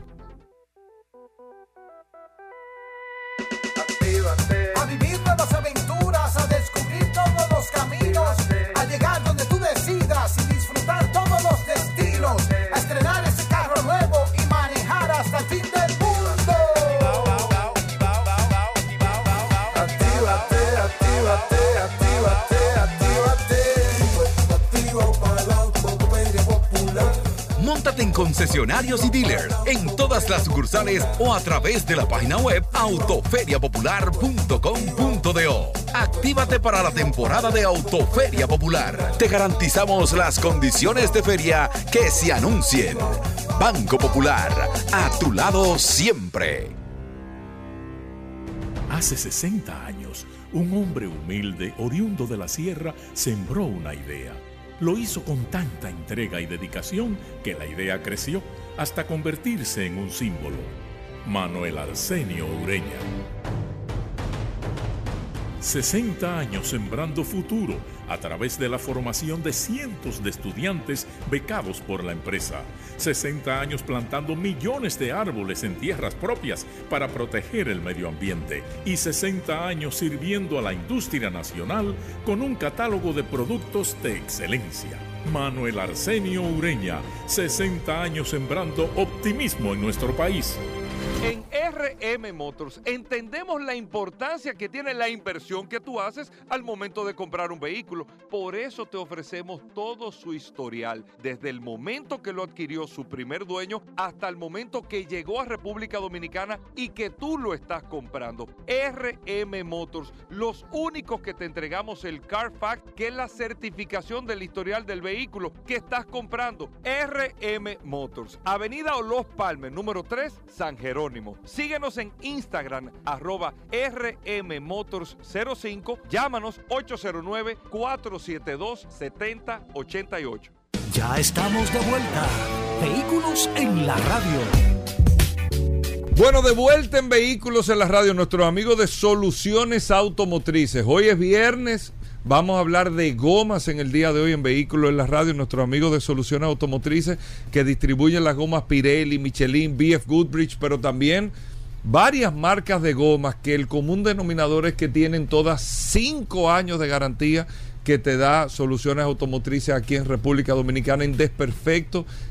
Concesionarios y dealers en todas las sucursales o a través de la página web autoferiapopular.com.do. Actívate para la temporada de Autoferia Popular. Te garantizamos las condiciones de feria que se anuncien. Banco Popular, a tu lado siempre. Hace 60 años, un hombre humilde, oriundo de la sierra, sembró una idea. Lo hizo con tanta entrega y dedicación que la idea creció hasta convertirse en un símbolo. Manuel Arsenio Ureña. 60 años sembrando futuro a través de la formación de cientos de estudiantes becados por la empresa. 60 años plantando millones de árboles en tierras propias para proteger el medio ambiente. Y 60 años sirviendo a la industria nacional con un catálogo de productos de excelencia. Manuel Arsenio Ureña, 60 años sembrando optimismo en nuestro país. En RM Motors entendemos la importancia que tiene la inversión que tú haces al momento de comprar un vehículo. Por eso te ofrecemos todo su historial, desde el momento que lo adquirió su primer dueño hasta el momento que llegó a República Dominicana y que tú lo estás comprando. RM Motors, los únicos que te entregamos el Carfax, que es la certificación del historial del vehículo que estás comprando. RM Motors, Avenida Los Palmes, número 3, San Jerónimo. Síguenos en Instagram, arroba rmmotors05. Llámanos 809-472-7088. Ya estamos de vuelta. Vehículos en la radio. Bueno, de vuelta en Vehículos en la Radio, nuestros amigos de Soluciones Automotrices. Hoy es viernes, vamos a hablar de gomas en el día de hoy en Vehículos en la Radio, nuestros amigos de Soluciones Automotrices que distribuyen las gomas Pirelli, Michelin, BF Goodrich, pero también varias marcas de gomas que el común denominador es que tienen todas cinco años de garantía que te da soluciones automotrices aquí en República Dominicana en desperfecto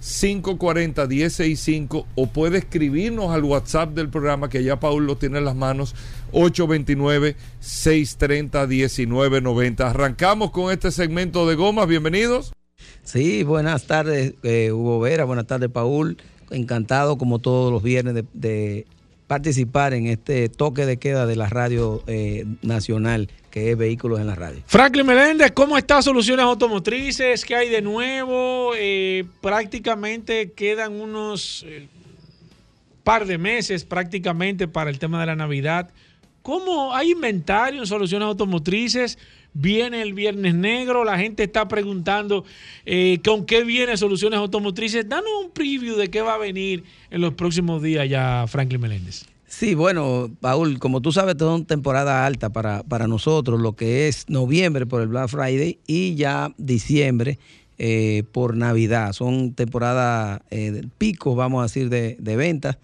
540-165 o puede escribirnos al WhatsApp del programa que ya Paul lo tiene en las manos 829-630-1990. Arrancamos con este segmento de gomas, bienvenidos. Sí, buenas tardes eh, Hugo Vera, buenas tardes Paul, encantado como todos los viernes de, de participar en este toque de queda de la radio eh, nacional que es Vehículos en la Radio. Franklin Meléndez, ¿cómo está Soluciones Automotrices? ¿Qué hay de nuevo? Eh, prácticamente quedan unos eh, par de meses prácticamente para el tema de la Navidad. ¿Cómo hay inventario en Soluciones Automotrices? Viene el Viernes Negro, la gente está preguntando eh, con qué viene Soluciones Automotrices. Danos un preview de qué va a venir en los próximos días ya, Franklin Meléndez. Sí, bueno, Paul, como tú sabes, toda una temporada alta para, para nosotros, lo que es noviembre por el Black Friday y ya diciembre eh, por Navidad. Son temporadas eh, picos, vamos a decir, de, de ventas.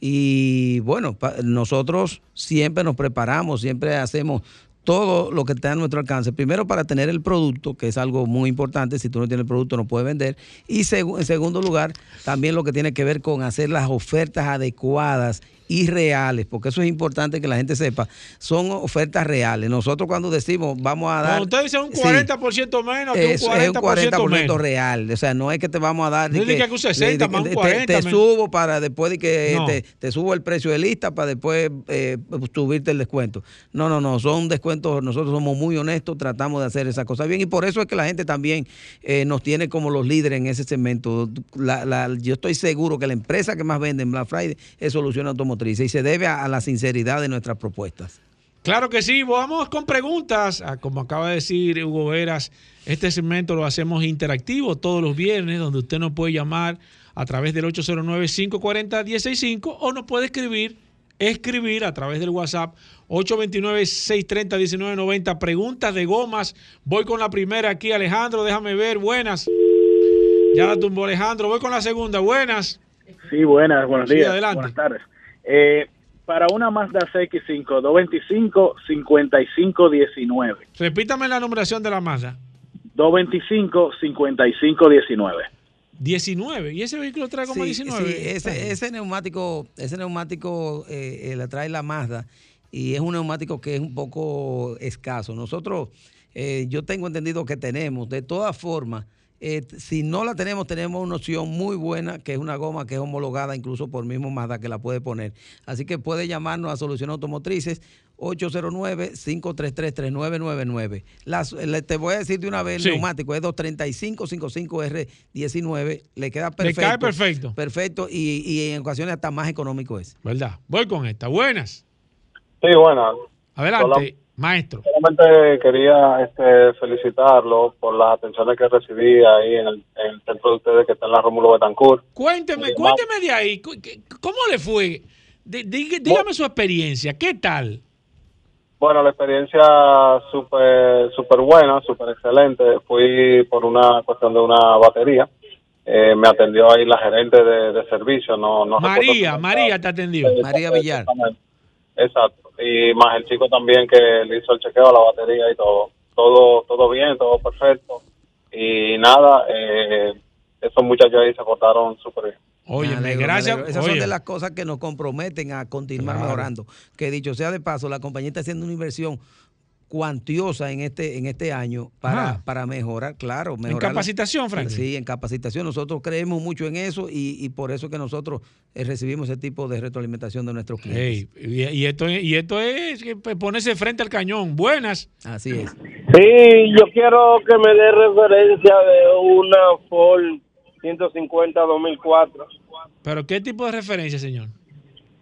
Y bueno, nosotros siempre nos preparamos, siempre hacemos todo lo que está a nuestro alcance. Primero para tener el producto, que es algo muy importante. Si tú no tienes el producto no puedes vender. Y en segundo lugar, también lo que tiene que ver con hacer las ofertas adecuadas y reales, porque eso es importante que la gente sepa. Son ofertas reales. Nosotros cuando decimos vamos a dar... Cuando usted dice un Sí. 40% menos, que un Es, es un 40%, 40% menos. real. O sea, no es que te vamos a dar. No es de que un 60 más un te- 40 subo para después de que No. te, te subo el precio de lista para después eh, subirte el descuento. No, no, no. Son descuentos. Nosotros somos muy honestos, tratamos de hacer esa cosa bien. Y por eso es que la gente también eh, nos tiene como los líderes en ese segmento. La- la- yo estoy seguro que la empresa que más vende en Black Friday es Solución Automotriz y se debe a, a la sinceridad de nuestras propuestas. Claro que sí, vamos con preguntas. Ah, Como acaba de decir Hugo Veras, este segmento lo hacemos interactivo todos los viernes, donde usted nos puede llamar a través del 809-540-165 o nos puede escribir, escribir a través del WhatsApp 829-630-1990. Preguntas de gomas. Voy con la primera aquí, Alejandro, déjame ver. Buenas. Ya la tumbó Alejandro. Voy con la segunda. Buenas. Sí, buenas, buenos Sí, días. adelante. Buenas tardes. Eh, para una Mazda CX5, 225 55 19. Repítame la numeración de la Mazda. 225 55 19. 19. ¿Y ese vehículo trae como Sí, 19? sí, ese, ese neumático, ese neumático eh, eh, la trae la Mazda y es un neumático que es un poco escaso. Nosotros, eh, yo tengo entendido que tenemos, de todas formas, eh, si no la tenemos, tenemos una opción muy buena, que es una goma que es homologada incluso por mismo Mazda que la puede poner. Así que puede llamarnos a Soluciones Automotrices 809-533-3999. Las- le- Te voy a decir de una vez, el Sí. neumático es 235-55R19, le queda Le perfecto. cae perfecto. Perfecto y, y en ocasiones hasta más económico es. ¿Verdad? Voy con esta. Buenas. Sí, buenas. Adelante, maestro. Solamente quería este, felicitarlo por las atenciones que recibí ahí en el, en el centro de ustedes que está en la Rómulo Betancourt. Cuénteme, cuénteme de ahí. ¿Cómo le fue? Dí- dí- dígame su experiencia. ¿Qué tal? Bueno, la experiencia súper super buena, súper excelente. Fui por una cuestión de una batería. Eh, me atendió ahí la gerente de, de servicio. No, no María. María te atendió. Exactamente. Exacto. Y más el chico también que le hizo el chequeo a la batería y todo. Todo, todo bien, todo perfecto. Y nada, eh, esos muchachos ahí se portaron súper bien. Oye, Me alegro, me gracias. Esas son de las cosas que nos comprometen a continuar Claro. mejorando. Que dicho sea de paso, la compañía está haciendo una inversión cuantiosa en este en este año para, Ajá. para mejorar, claro. Mejorar capacitación, Franklin? Sí, en capacitación. Nosotros creemos mucho en eso y, y por eso que nosotros eh, recibimos ese tipo de retroalimentación de nuestros clientes. Y, y esto, es- y esto es que ponerse frente al cañón. Buenas. Así es. Sí, yo quiero que me dé referencia de una Ford 150 2004. Pero ¿qué tipo de referencia, señor?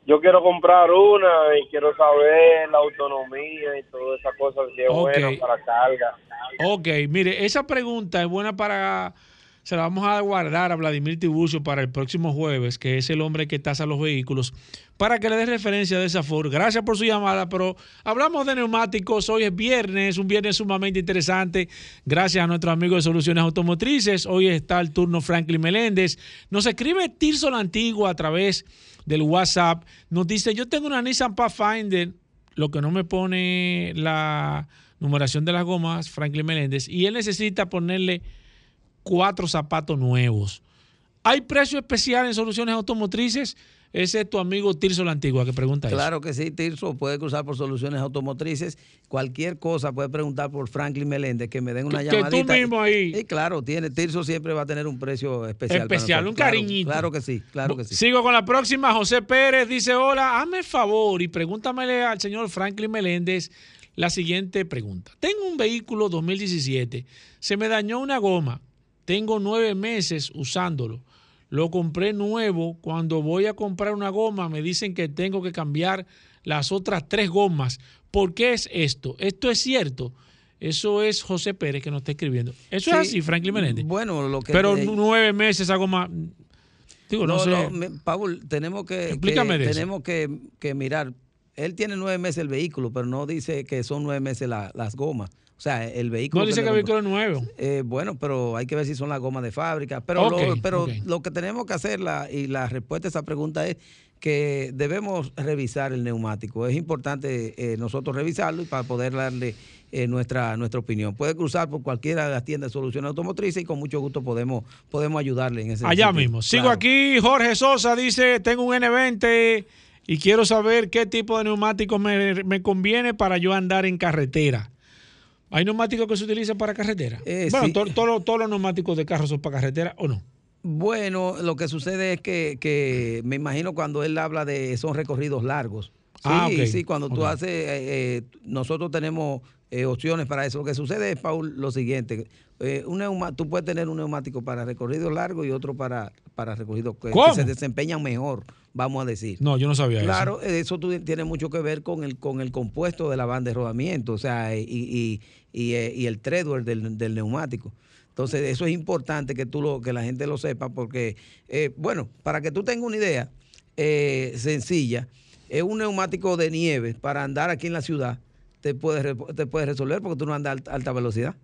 Yo quiero comprar una y quiero saber la autonomía y todas esas cosas que es Ok. bueno para carga. Ok, mire, esa pregunta es buena para... Se la vamos a guardar a Vladimir Tiburcio para el próximo jueves, que es el hombre que tasa los vehículos, para que le dé referencia de esa Ford. Gracias por su llamada, pero hablamos de neumáticos. Hoy es viernes, un viernes sumamente interesante. Gracias a nuestros amigos de Soluciones Automotrices. Hoy está el turno Franklin Meléndez. Nos escribe Tirso la Antigua a través del WhatsApp. Nos dice, yo tengo una Nissan Pathfinder, lo que no me pone la numeración de las gomas, Franklin Meléndez, y él necesita ponerle cuatro zapatos nuevos. ¿Hay precio especial en soluciones automotrices? Ese es tu amigo Tirso la Antigua que pregunta eso. Claro que sí, Tirso, puede cruzar por soluciones automotrices. Cualquier cosa puede preguntar por Franklin Meléndez, que me den una Que- que tú llamadita. mismo ahí. Y claro, tiene, Tirso siempre va a tener un precio especial. Especial, un Claro, cariñito. Claro que sí, claro que sí. Sigo con la próxima. José Pérez dice: Hola, hazme el favor y pregúntamele al señor Franklin Meléndez la siguiente pregunta. Tengo un vehículo 2017, se me dañó una goma, tengo nueve meses usándolo. Lo compré nuevo. Cuando voy a comprar una goma, me dicen que tengo que cambiar las otras tres gomas. ¿Por qué es esto? ¿Esto es cierto? Eso es José Pérez que nos está escribiendo. Eso Sí, es así, Franklin Meléndez. Bueno, lo que. Pero nueve meses esa goma. Digo, no, no, sé. no, me- Paul, tenemos que, Explícame que- de eso. tenemos que, que mirar. Él tiene nueve meses el vehículo, pero no dice que son nueve meses la- las gomas. O sea, el vehículo. No dice que el vehículo es nuevo. Eh, bueno, pero hay que ver si son las gomas de fábrica. Pero, lo, pero ok. lo que tenemos que hacer, la, y la respuesta a esa pregunta es que debemos revisar el neumático. Es importante eh, nosotros revisarlo y para poder darle eh, nuestra, nuestra opinión. Puede cruzar por cualquiera de las tiendas de soluciones automotrices y con mucho gusto podemos, podemos ayudarle en ese Allá sentido. mismo. Sigo Claro. aquí. Jorge Sosa dice: Tengo un N20 y quiero saber qué tipo de neumáticos me, me conviene para yo andar en carretera. ¿Hay neumáticos que se utilizan para carretera? Eh, bueno, sí. to- to- lo- todos los neumáticos de carro son para carretera o no. Bueno, lo que sucede es que, que me imagino cuando él habla de son recorridos largos. Sí, Ah, sí, cuando tú haces, eh, eh, nosotros tenemos eh, opciones para eso. Lo que sucede es, Paul, lo siguiente. un neuma- tú puedes tener un neumático para recorridos largos y otro para, para recorridos que, que se desempeñan mejor, vamos a decir. No, yo no sabía Claro, eh, eso tú- tiene mucho que ver con el con el compuesto de la banda de rodamiento, o sea, y, y, y, eh, y el treadwear del, del neumático. Entonces, eso es importante que tú lo, que la gente lo sepa, porque, eh, bueno, para que tú tengas una idea eh, sencilla, es un neumático de nieve para andar aquí en la ciudad, te puede, te puede resolver porque tú no andas a alta velocidad.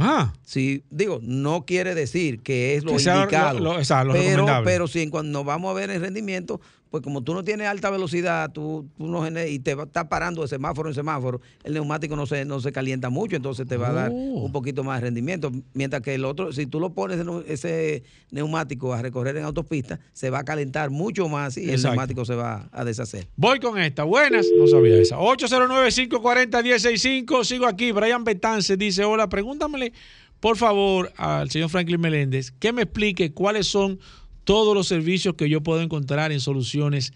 Ah. Sí, digo, no quiere decir que es lo Que lo- indicado. lo- o sea, lo pero, pero si en cuando nos vamos a ver el rendimiento, pues como tú no tienes alta velocidad, tú, tú no y te va- estás parando de semáforo en semáforo, el neumático no se, no se calienta mucho, entonces te va a dar Oh. un poquito más de rendimiento. Mientras que el otro, si tú lo pones ese neu- ese neumático a recorrer en autopista, se va a calentar mucho más y el neumático se va a deshacer. Voy con esta. Buenas. No sabía esa. 809-540-1065. Sigo aquí. Brian Betance dice: Hola, pregúntamele, por favor, al señor Franklin Meléndez que me explique cuáles son todos los servicios que yo puedo encontrar en soluciones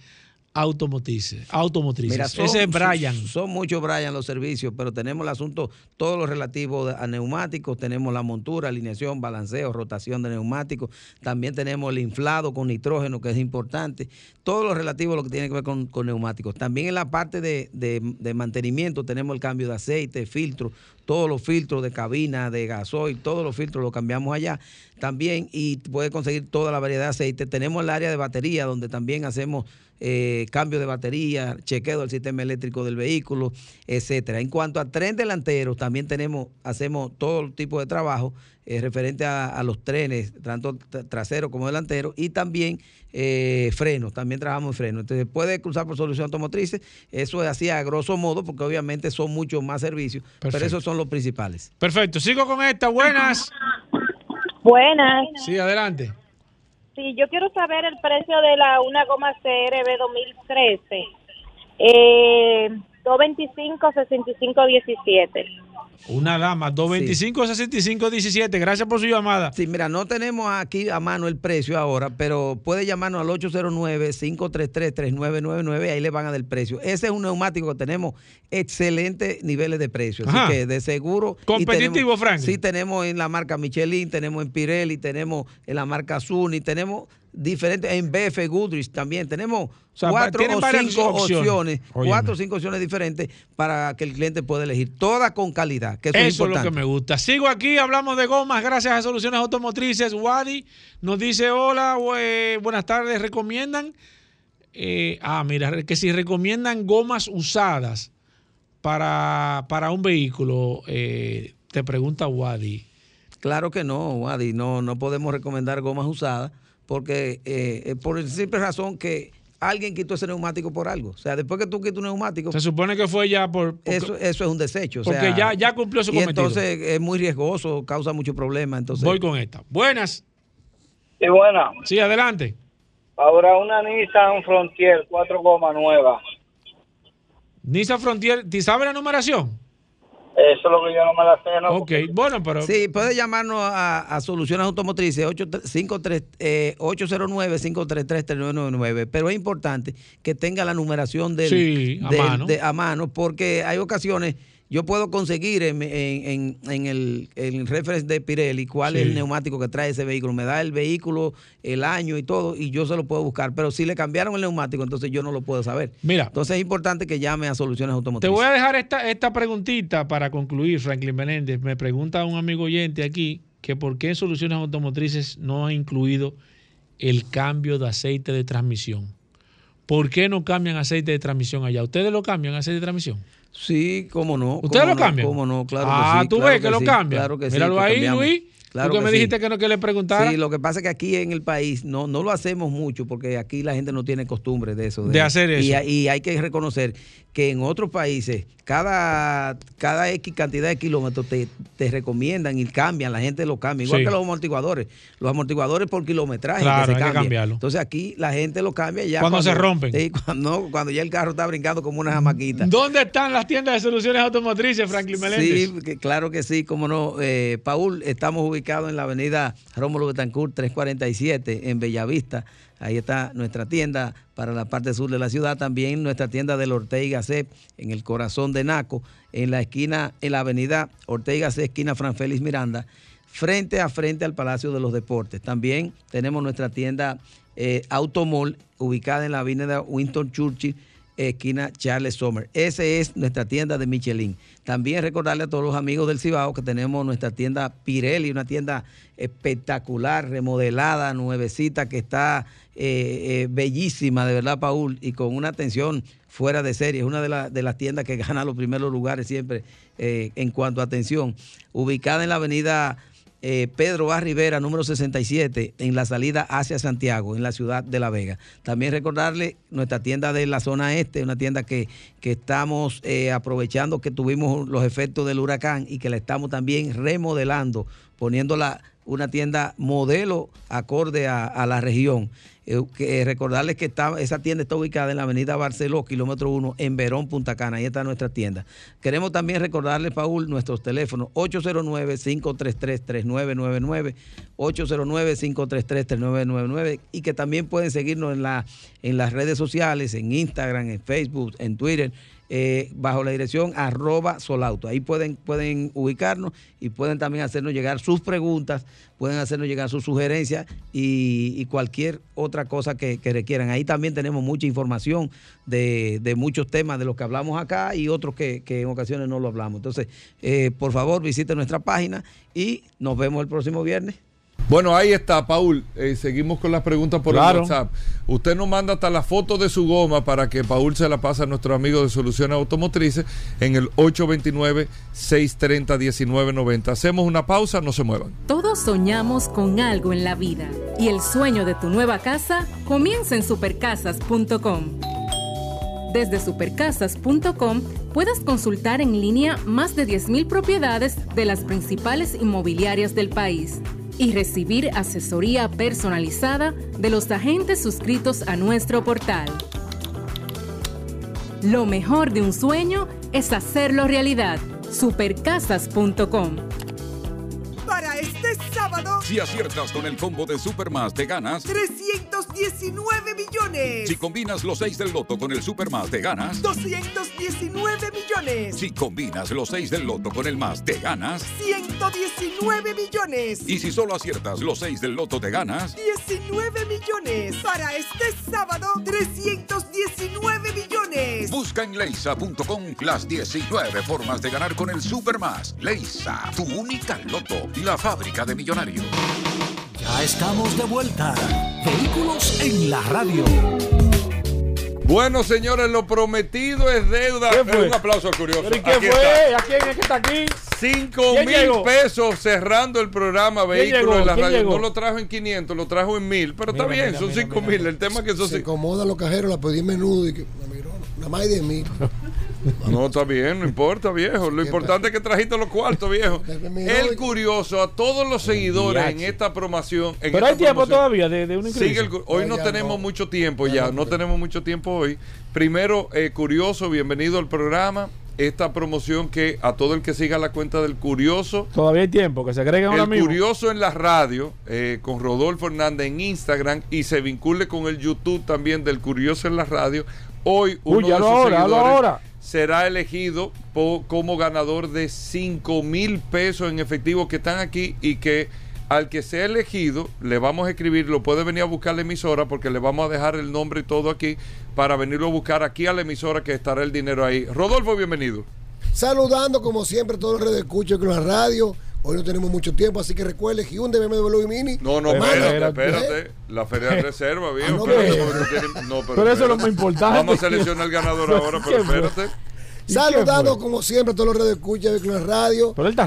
automotrices. automotrices. Mira, son, Ese es Brian. Son, son muchos Brian los servicios, pero tenemos el asunto, todo lo relativo a neumáticos, tenemos la montura, alineación, balanceo, rotación de neumáticos, también tenemos el inflado con nitrógeno, que es importante, todo lo relativo a lo que tiene que ver con, con neumáticos. También en la parte de, de- mantenimiento tenemos el cambio de aceite, filtro, todos los filtros de cabina, de gasoil, todos los filtros los cambiamos allá también y puedes conseguir toda la variedad de aceite. Tenemos el área de batería donde también hacemos eh, cambio de batería, chequeo del sistema eléctrico del vehículo, etcétera. En cuanto a tren delantero, también tenemos, hacemos todo tipo de trabajo eh, referente a, a los trenes, tanto tra- trasero como delantero, y también eh, frenos, también trabajamos en frenos. Entonces puede cruzar por solución automotrices, eso es así a grosso modo, porque obviamente son muchos más servicios, pero esos son los principales. Perfecto. Sigo con esta. Buenas. Buenas. Sí, adelante. Sí, yo quiero saber el precio de la una goma CRB 2013. Eh, 225 65 17. Una dama, 225-65-17. Gracias por su llamada. Sí, mira, no tenemos aquí a mano el precio ahora, pero puede llamarnos al 809-533-3999, ahí le van a dar el precio. Ese es un neumático que tenemos excelentes niveles de precio, así que de seguro. Competitivo, Franklin. Sí, tenemos en la marca Michelin, tenemos en Pirelli, tenemos en la marca Zuni, tenemos diferentes, en BF Goodrich también, tenemos sea, cuatro o cinco opciones. cuatro o cinco opciones diferentes para que el cliente pueda elegir, todas con calidad, que eso, Eso es lo que me gusta. Sigo aquí, hablamos de gomas gracias a Soluciones Automotrices. Wadi nos dice, hola, bue- buenas tardes, ¿recomiendan? eh, ah, mira, que si recomiendan gomas usadas para, para un vehículo, eh, te pregunta Wadi. Claro que no, Wadi, no, no podemos recomendar gomas usadas porque eh, eh, por la simple razón que alguien quitó ese neumático por algo. O sea, después que tú quitas un neumático, Se supone que fue ya por... porque- eso, eso es un desecho. o porque ya, ya cumplió su y cometido. entonces es muy riesgoso, causa mucho problema. Entonces, Voy con esta. Buenas. Sí, buena. Sí, adelante. Ahora una Nissan Frontier, cuatro gomas nuevas. Nissan Frontier, ¿te sabe la numeración? Eso es lo que yo no me la sé, ¿no? Ok, bueno, pero... Sí, puede llamarnos a, a Soluciones Automotrices 853, eh, 809-533-3999, pero es importante que tenga la numeración del, Sí, a del- mano. de- a mano, porque hay ocasiones, yo puedo conseguir en, en- en- en el, el reference de Pirelli cuál es el neumático que trae ese vehículo, me da el vehículo, el año y todo, y yo se lo puedo buscar, pero si le cambiaron el neumático, entonces yo no lo puedo saber. Mira. Entonces es importante que llame a Soluciones Te Automotrices. voy a dejar esta, esta preguntita para concluir, Franklin Menéndez. Me pregunta un amigo oyente aquí que por qué Soluciones Automotrices no ha incluido el cambio de aceite de transmisión. ¿Por qué no cambian aceite de transmisión allá? ¿Ustedes lo cambian aceite de transmisión? Sí, cómo no. ¿Ustedes cómo lo no, cambian? Cómo no, claro ah, que sí. tú claro ves que, lo sí. Claro que. Míralo ahí. Luis. Claro tú que, me sí. dijiste que no que le preguntara. Sí, lo que pasa es que aquí en el país no, no lo hacemos mucho porque aquí la gente no tiene costumbre de eso. De hacer eso. Y hay que reconocer que en otros países cada, cada X cantidad de kilómetros te, te recomiendan y cambian, la gente lo cambia. Igual Sí. que los amortiguadores. Los amortiguadores por kilometraje Claro, que hay se que cambian. cambiarlo. Entonces aquí la gente lo cambia ya. Cuando se rompen. Sí, cuando, cuando ya el carro está brincando como una jamaquita. ¿Dónde están las tiendas de soluciones automotrices, Franklin Meléndez? Sí, que claro que sí, como no. Eh, Paul, estamos ubicados en la avenida Rómulo Betancourt 347 en Bellavista. Ahí está nuestra tienda para la parte sur de la ciudad. También nuestra tienda del Ortega C en el corazón de Naco, en la esquina, en la avenida Ortega C, esquina Fran Félix Miranda, frente a frente al Palacio de los Deportes. También tenemos nuestra tienda eh, Automall ubicada en la avenida Winston Churchill esquina Charles Sommer. Esa es nuestra tienda de Michelin. También recordarle a todos los amigos del Cibao que tenemos nuestra tienda Pirelli, una tienda espectacular, remodelada, nuevecita, que está eh, eh, bellísima, de verdad, Paul, y con una atención fuera de serie. Es una de, de las tiendas que [LAUGHS] gana los primeros lugares siempre eh, en cuanto a atención. Ubicada en la avenida eh, Pedro A. Número 67, en la salida hacia Santiago, en la ciudad de La Vega. También recordarle nuestra tienda de la zona este, una tienda que, que estamos eh, aprovechando que tuvimos los efectos del huracán y que la estamos también remodelando, poniéndola una tienda modelo acorde a, la región. Eh, que, eh, recordarles que está, esa tienda está ubicada en la avenida Barceló, kilómetro 1, en Verón, Punta Cana. Ahí está nuestra tienda. Queremos también recordarles, Paul, nuestros teléfonos 809-533-3999, 809-533-3999 y que también pueden seguirnos en, la, en las redes sociales, en Instagram, en Facebook, en Twitter. Eh, bajo la dirección arroba solauto. Ahí pueden, pueden ubicarnos y pueden también hacernos llegar sus preguntas, pueden hacernos llegar sus sugerencias y, cualquier otra cosa que, requieran. Ahí también tenemos mucha información de, de muchos temas de los que hablamos acá y otros que, que en ocasiones no lo hablamos. Entonces, eh, por favor, visite nuestra página y nos vemos el próximo viernes. Bueno, ahí está, Paul. Eh, seguimos con las preguntas por Claro. el WhatsApp. Usted nos manda hasta la foto de su goma para que Paul se la pase a nuestro amigo de Soluciones Automotrices en el 829-630-1990. Hacemos una pausa, no se muevan. Todos soñamos con algo en la vida y el sueño de tu nueva casa comienza en supercasas.com. Desde supercasas.com puedes consultar en línea más de 10.000 propiedades de las principales inmobiliarias del país y recibir asesoría personalizada de los agentes suscritos a nuestro portal. Lo mejor de un sueño es hacerlo realidad. Supercasas.com. Para este sábado, Si aciertas con el combo de Supermas, te ganas. 319 millones. Si combinas los 6 del loto con el Supermas, te ganas. 219 millones. Si combinas los 6 del loto con el más, te ganas. 119 millones. Y si solo aciertas los 6 del loto, te ganas. 19 millones. Para este sábado, 319 millones. Busca en leisa.com las 19 formas de ganar con el Supermas. Leisa, tu única loto, la fábrica de millonarios. Ya estamos de vuelta. Vehículos en la radio. Bueno, señores, lo prometido es deuda. fue? Un aplauso al curioso. ¿Pero y qué Aquí fue? está. ¿A quién es que está aquí? 5 ¿Quién mil llegó? pesos cerrando el programa ¿Quién Vehículos en la ¿Quién radio. llegó? No lo trajo en 500, lo trajo en 1000. Pero está bien, mira, son mira, 5 mil. El tema es que eso se sí. acomodan los cajeros, la pedí menudo y que nada más hay de mil. [LAUGHS] No, está bien, no importa, viejo. Lo importante es que trajiste los cuartos, viejo. [LAUGHS] El curioso a todos los seguidores en esta promoción. en Pero hay tiempo promoción, todavía de, de cu- hoy no, tenemos mucho tiempo ya, no tenemos mucho tiempo hoy. Primero, eh, Curioso, bienvenido al programa. Esta promoción que a todo el que siga la cuenta del Curioso, Todavía hay tiempo, que se agreguen ahora el mismo. Curioso en la radio, eh, con Rodolfo Hernández en Instagram y se vincule con el YouTube también del Curioso en la radio. Hoy uno Uy, de sus ahora, seguidores ahora. será elegido po- como ganador de 5 mil pesos en efectivo que están aquí y que al que sea elegido le vamos a escribir, lo puede venir a buscar la emisora porque le vamos a dejar el nombre y todo aquí para venirlo a buscar aquí a la emisora que estará el dinero ahí. Rodolfo, bienvenido. Saludando como siempre todos los redes de escucho con la radio. Hoy no tenemos mucho tiempo, así que recuerde Hyundai BMW y Mini. No, no, Mano, espérate, ¿eh? espérate. La feria de reserva, viejo. Ah, no, espérate, pero- porque no, Pero eso es lo más importante. Vamos a seleccionar el ganador [LAUGHS] ahora, pero espérate. Saludando como siempre a todos los redes de escucha de la radio. Pero él está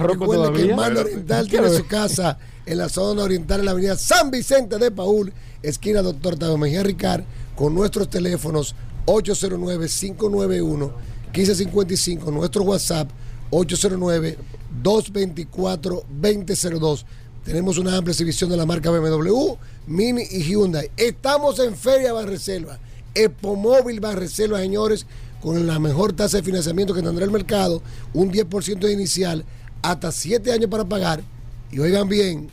que el Mando. Oriental tiene su casa en la zona oriental, en la avenida San Vicente de Paul, esquina Doctor Tadeo Mejía Ricard, con nuestros teléfonos 809-591-1555, nuestro WhatsApp 809-224-2002. Tenemos una amplia exhibición de la marca BMW, Mini y Hyundai. Estamos en Feria Banreserva, Epomóvil Banreserva, señores, con la mejor tasa de financiamiento que tendrá el mercado, un 10% de inicial, hasta 7 años para pagar. Y oigan bien,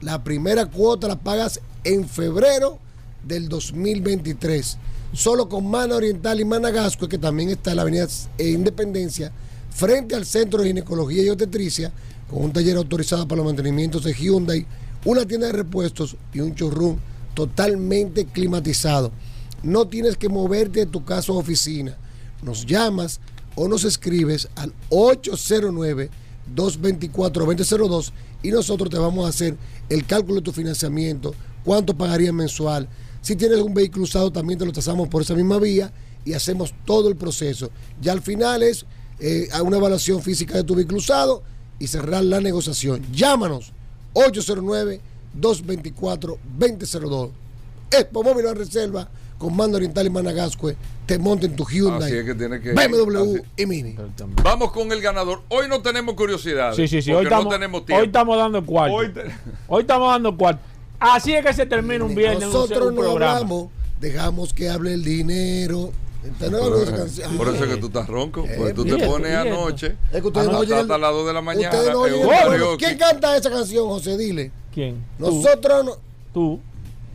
la primera cuota la pagas en febrero del 2023. Solo con Mana Oriental y Mana Gasco, que también está en la avenida Independencia, frente al Centro de Ginecología y Obstetricia, con un taller autorizado para los mantenimientos de Hyundai, una tienda de repuestos y un showroom totalmente climatizado. no tienes que moverte de tu casa o oficina. Nos llamas o nos escribes al 809-224-2002 y nosotros te vamos a hacer el cálculo de tu financiamiento, cuánto pagarías mensual. Si tienes un vehículo usado, también te lo tasamos por esa misma vía y hacemos todo el proceso. Ya al final es eh, a una evaluación física de tu vehículo usado y cerrar la negociación. Llámanos 809-224-2002. Expo Móvil en Reserva con Mando Oriental y Managascue te monten tu Hyundai, Así es que tiene que BMW así. y Mini. Vamos con el ganador. Hoy no tenemos curiosidades. Sí, sí, sí. Hoy estamos, no tenemos tiempo. hoy estamos dando cuarto. [LAUGHS] Hoy estamos dando cuarto. Así es que se termina un viernes. un- Nosotros un no programa. hablamos, dejamos que hable el dinero. Por eso es que tú estás ronco. Porque tú ¿y te pones anoche. Es que ustedes no oyen hasta el- las 2 de la mañana. ¿Quién canta esa canción, José? Dile. ¿Quién? Nosotros no. Tú.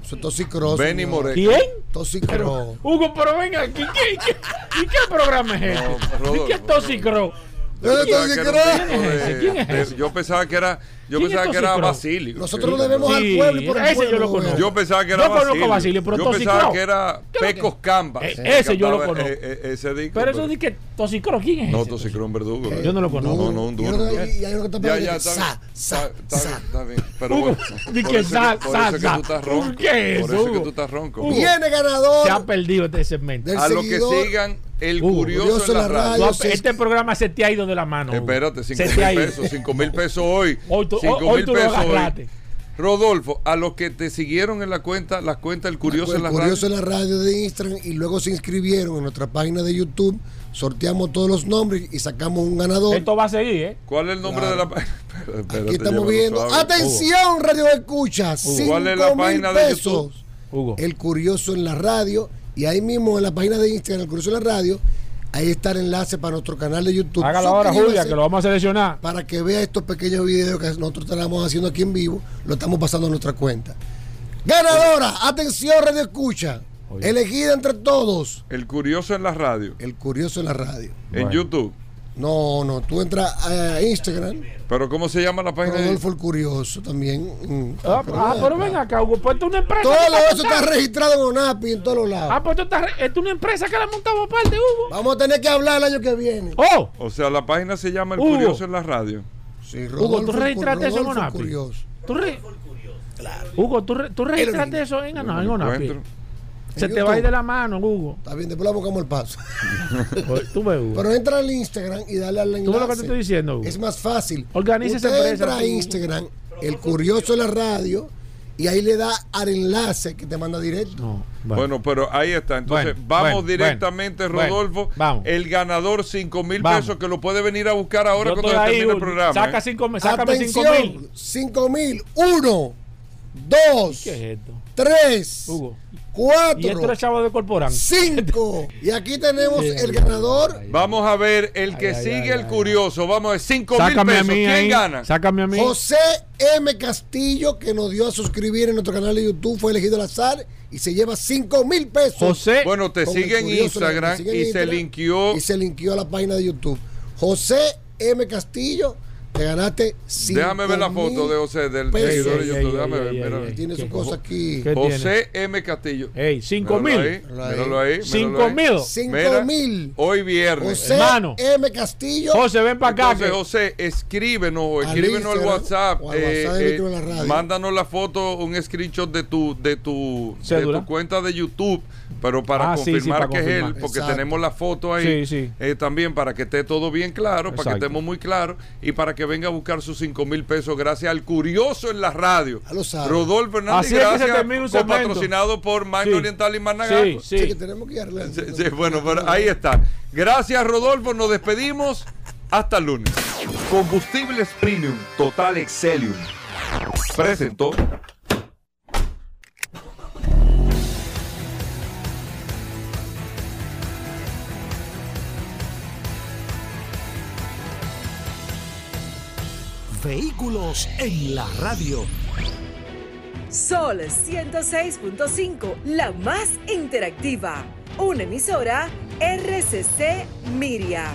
Eso es. Benny señor. Moreno. ¿Quién? Toxicross. Hugo, pero venga aquí. ¿qué, qué, ¿Y qué programa es este? ¿Y qué Toxicro? Yo pensaba que era un ¿Quién tipo es ese? ¿Quién es ese? Yo pensaba que era, yo ¿Quién es pensaba que era? Basilio. Nosotros lo debemos al pueblo y por el ese pueblo. yo lo conozco. Yo pensaba que era Yo conozco Basilio. a Basilio, pero Yo pensaba que era ¿Qué es lo que- Pecos Cambas. Eh, ese yo lo cantaba, conozco. eh, eh, ese disco. Pero eso pero- di que Toxicro, ¿quién es No, ese? Toxicro un verdugo. Yo no lo conozco. No, no, un duro. y- hay uno que está Ya, pegando ya, está sa, bien. sa, Está sa. bien, está bien. Pero bueno, di por que eso sa, por sa, eso sa. ¿Qué es Por eso, eso es que tú estás ronco. Viene ganador. Se ha perdido este segmento. A los que sigan el Hugo, curioso, en la radio. Tú- este programa se te ha ido de la mano. Hugo. Espérate, 5 Se mil pesos, 5 mil pesos hoy. [LAUGHS] Hoy tú- 5 hoy mil tú lo pesos hoy. Rodolfo, a los que te siguieron en la cuenta, las cuentas El Curioso el en la curioso radio. en la radio de Instagram y luego se inscribieron en nuestra página de YouTube. Sorteamos todos los nombres y sacamos un ganador. Esto va a seguir, ¿eh? ¿Cuál es el nombre de la [LAUGHS] página? Aquí estamos viendo. Atención, radio escucha. ¿Cuál es la cinco mil página de pesos. YouTube? Hugo. El curioso en la radio. Y ahí mismo en la página de Instagram, el curioso en la radio, ahí está el enlace para nuestro canal de YouTube. Hágalo ahora, Julia, que lo vamos a seleccionar. Para que vea estos pequeños videos que nosotros estamos haciendo aquí en vivo, lo estamos pasando a nuestra cuenta. Ganadora, atención, radio escucha. Elegida entre todos. El Curioso en la radio. El curioso en la radio. En YouTube. No, no, tú entras a Instagram, Pero ¿cómo se llama la página? de- Rodolfo el Curioso también. mm. Ah, ah, pero ven acá, Hugo. Pues esto es una empresa. Todo eso está registrado en ONAPI en todos los lados. Ah, pues esto, está, esto es una empresa que la montamos aparte, Hugo. Vamos a tener que hablar el año que viene. Oh, O sea, la página se llama El Hugo. Curioso en la radio. Sí, Hugo, Rodolfo ¿tú el Cur- registraste eso en Rodolfo el ONAPI? Curioso. tú re- Hugo, ¿tú, re- tú registraste eso en, en, en ONAPI? Se En te va a ir YouTube. de la mano, Hugo. Está bien, después la buscamos el paso. [LAUGHS] Tú ves, Hugo. Pero entra al Instagram y dale al enlace. ¿Tú ves lo que te estoy diciendo, Hugo? Es más fácil. Organiza esa Usted empresa, entra a. Instagram, el curioso de la radio, y ahí le da al enlace que te manda directo. No, Bueno, pero ahí está. Entonces, Bueno, vamos bueno, directamente, bueno, Rodolfo. vamos. El ganador, 5 mil pesos, que lo puede venir a buscar ahora Yo cuando termine el programa. Saca ¿eh? cinco, mil, sácame cinco mil. Atención, 5 mil. Uno, dos, ¿Qué es esto? tres, Hugo. Cuatro, Y esto es chavo de Corporán. cinco. Y aquí tenemos el ganador. Vamos a ver el que Ay, sigue ay, el curioso. Vamos a ver, 5 mil a pesos. mí ¿Quién ahí. gana? Sácame a mí. José M. Castillo, que nos dio a suscribir en nuestro canal de YouTube, fue elegido al azar y se lleva 5 mil pesos. José. Bueno, te sigue en Instagram en y se linkeó. Y se linkeó a la página de YouTube. José M. Castillo, te ganaste 5 Déjame ver la foto de José, del pesos. seguidor de YouTube. Déjame ver. Tiene su cosa aquí. ¿Qué José M. Castillo. Ey, cinco Míralo mil. ahí, Míralo ahí. Míralo ahí. Cinco míralo ahí. mil. 5 Mira, mil. Hoy viernes. José Hermano. M. Castillo. José, ven para acá. Entonces, José, escríbenos escríbenos al WhatsApp. o al eh, eh, mándanos la foto, un screenshot de tu, de tu, de tu cuenta de YouTube, pero para Ah, sí, sí, confirmar para que es él, porque Exacto. tenemos la foto ahí. Sí, sí. eh, también para que esté todo bien claro, para que estemos muy claros y para que venga a buscar sus 5 mil pesos gracias al curioso en la radio. Ya lo sabe. Rodolfo Hernández, Así es que se gracias, segmento. patrocinado por Magno Sí. Oriental y Managaco. Sí, Sí, que sí. tenemos que ir arreglando. Sí, sí, bueno, pero ahí está. Gracias, Rodolfo. Nos despedimos. Hasta el lunes. Combustibles Premium Total Excelium. Presentó. Vehículos en la radio. Sol 106.5, la más interactiva. Una emisora RCC Miria.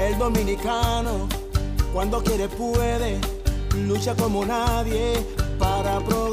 El dominicano, cuando quiere puede, lucha como nadie para progresar.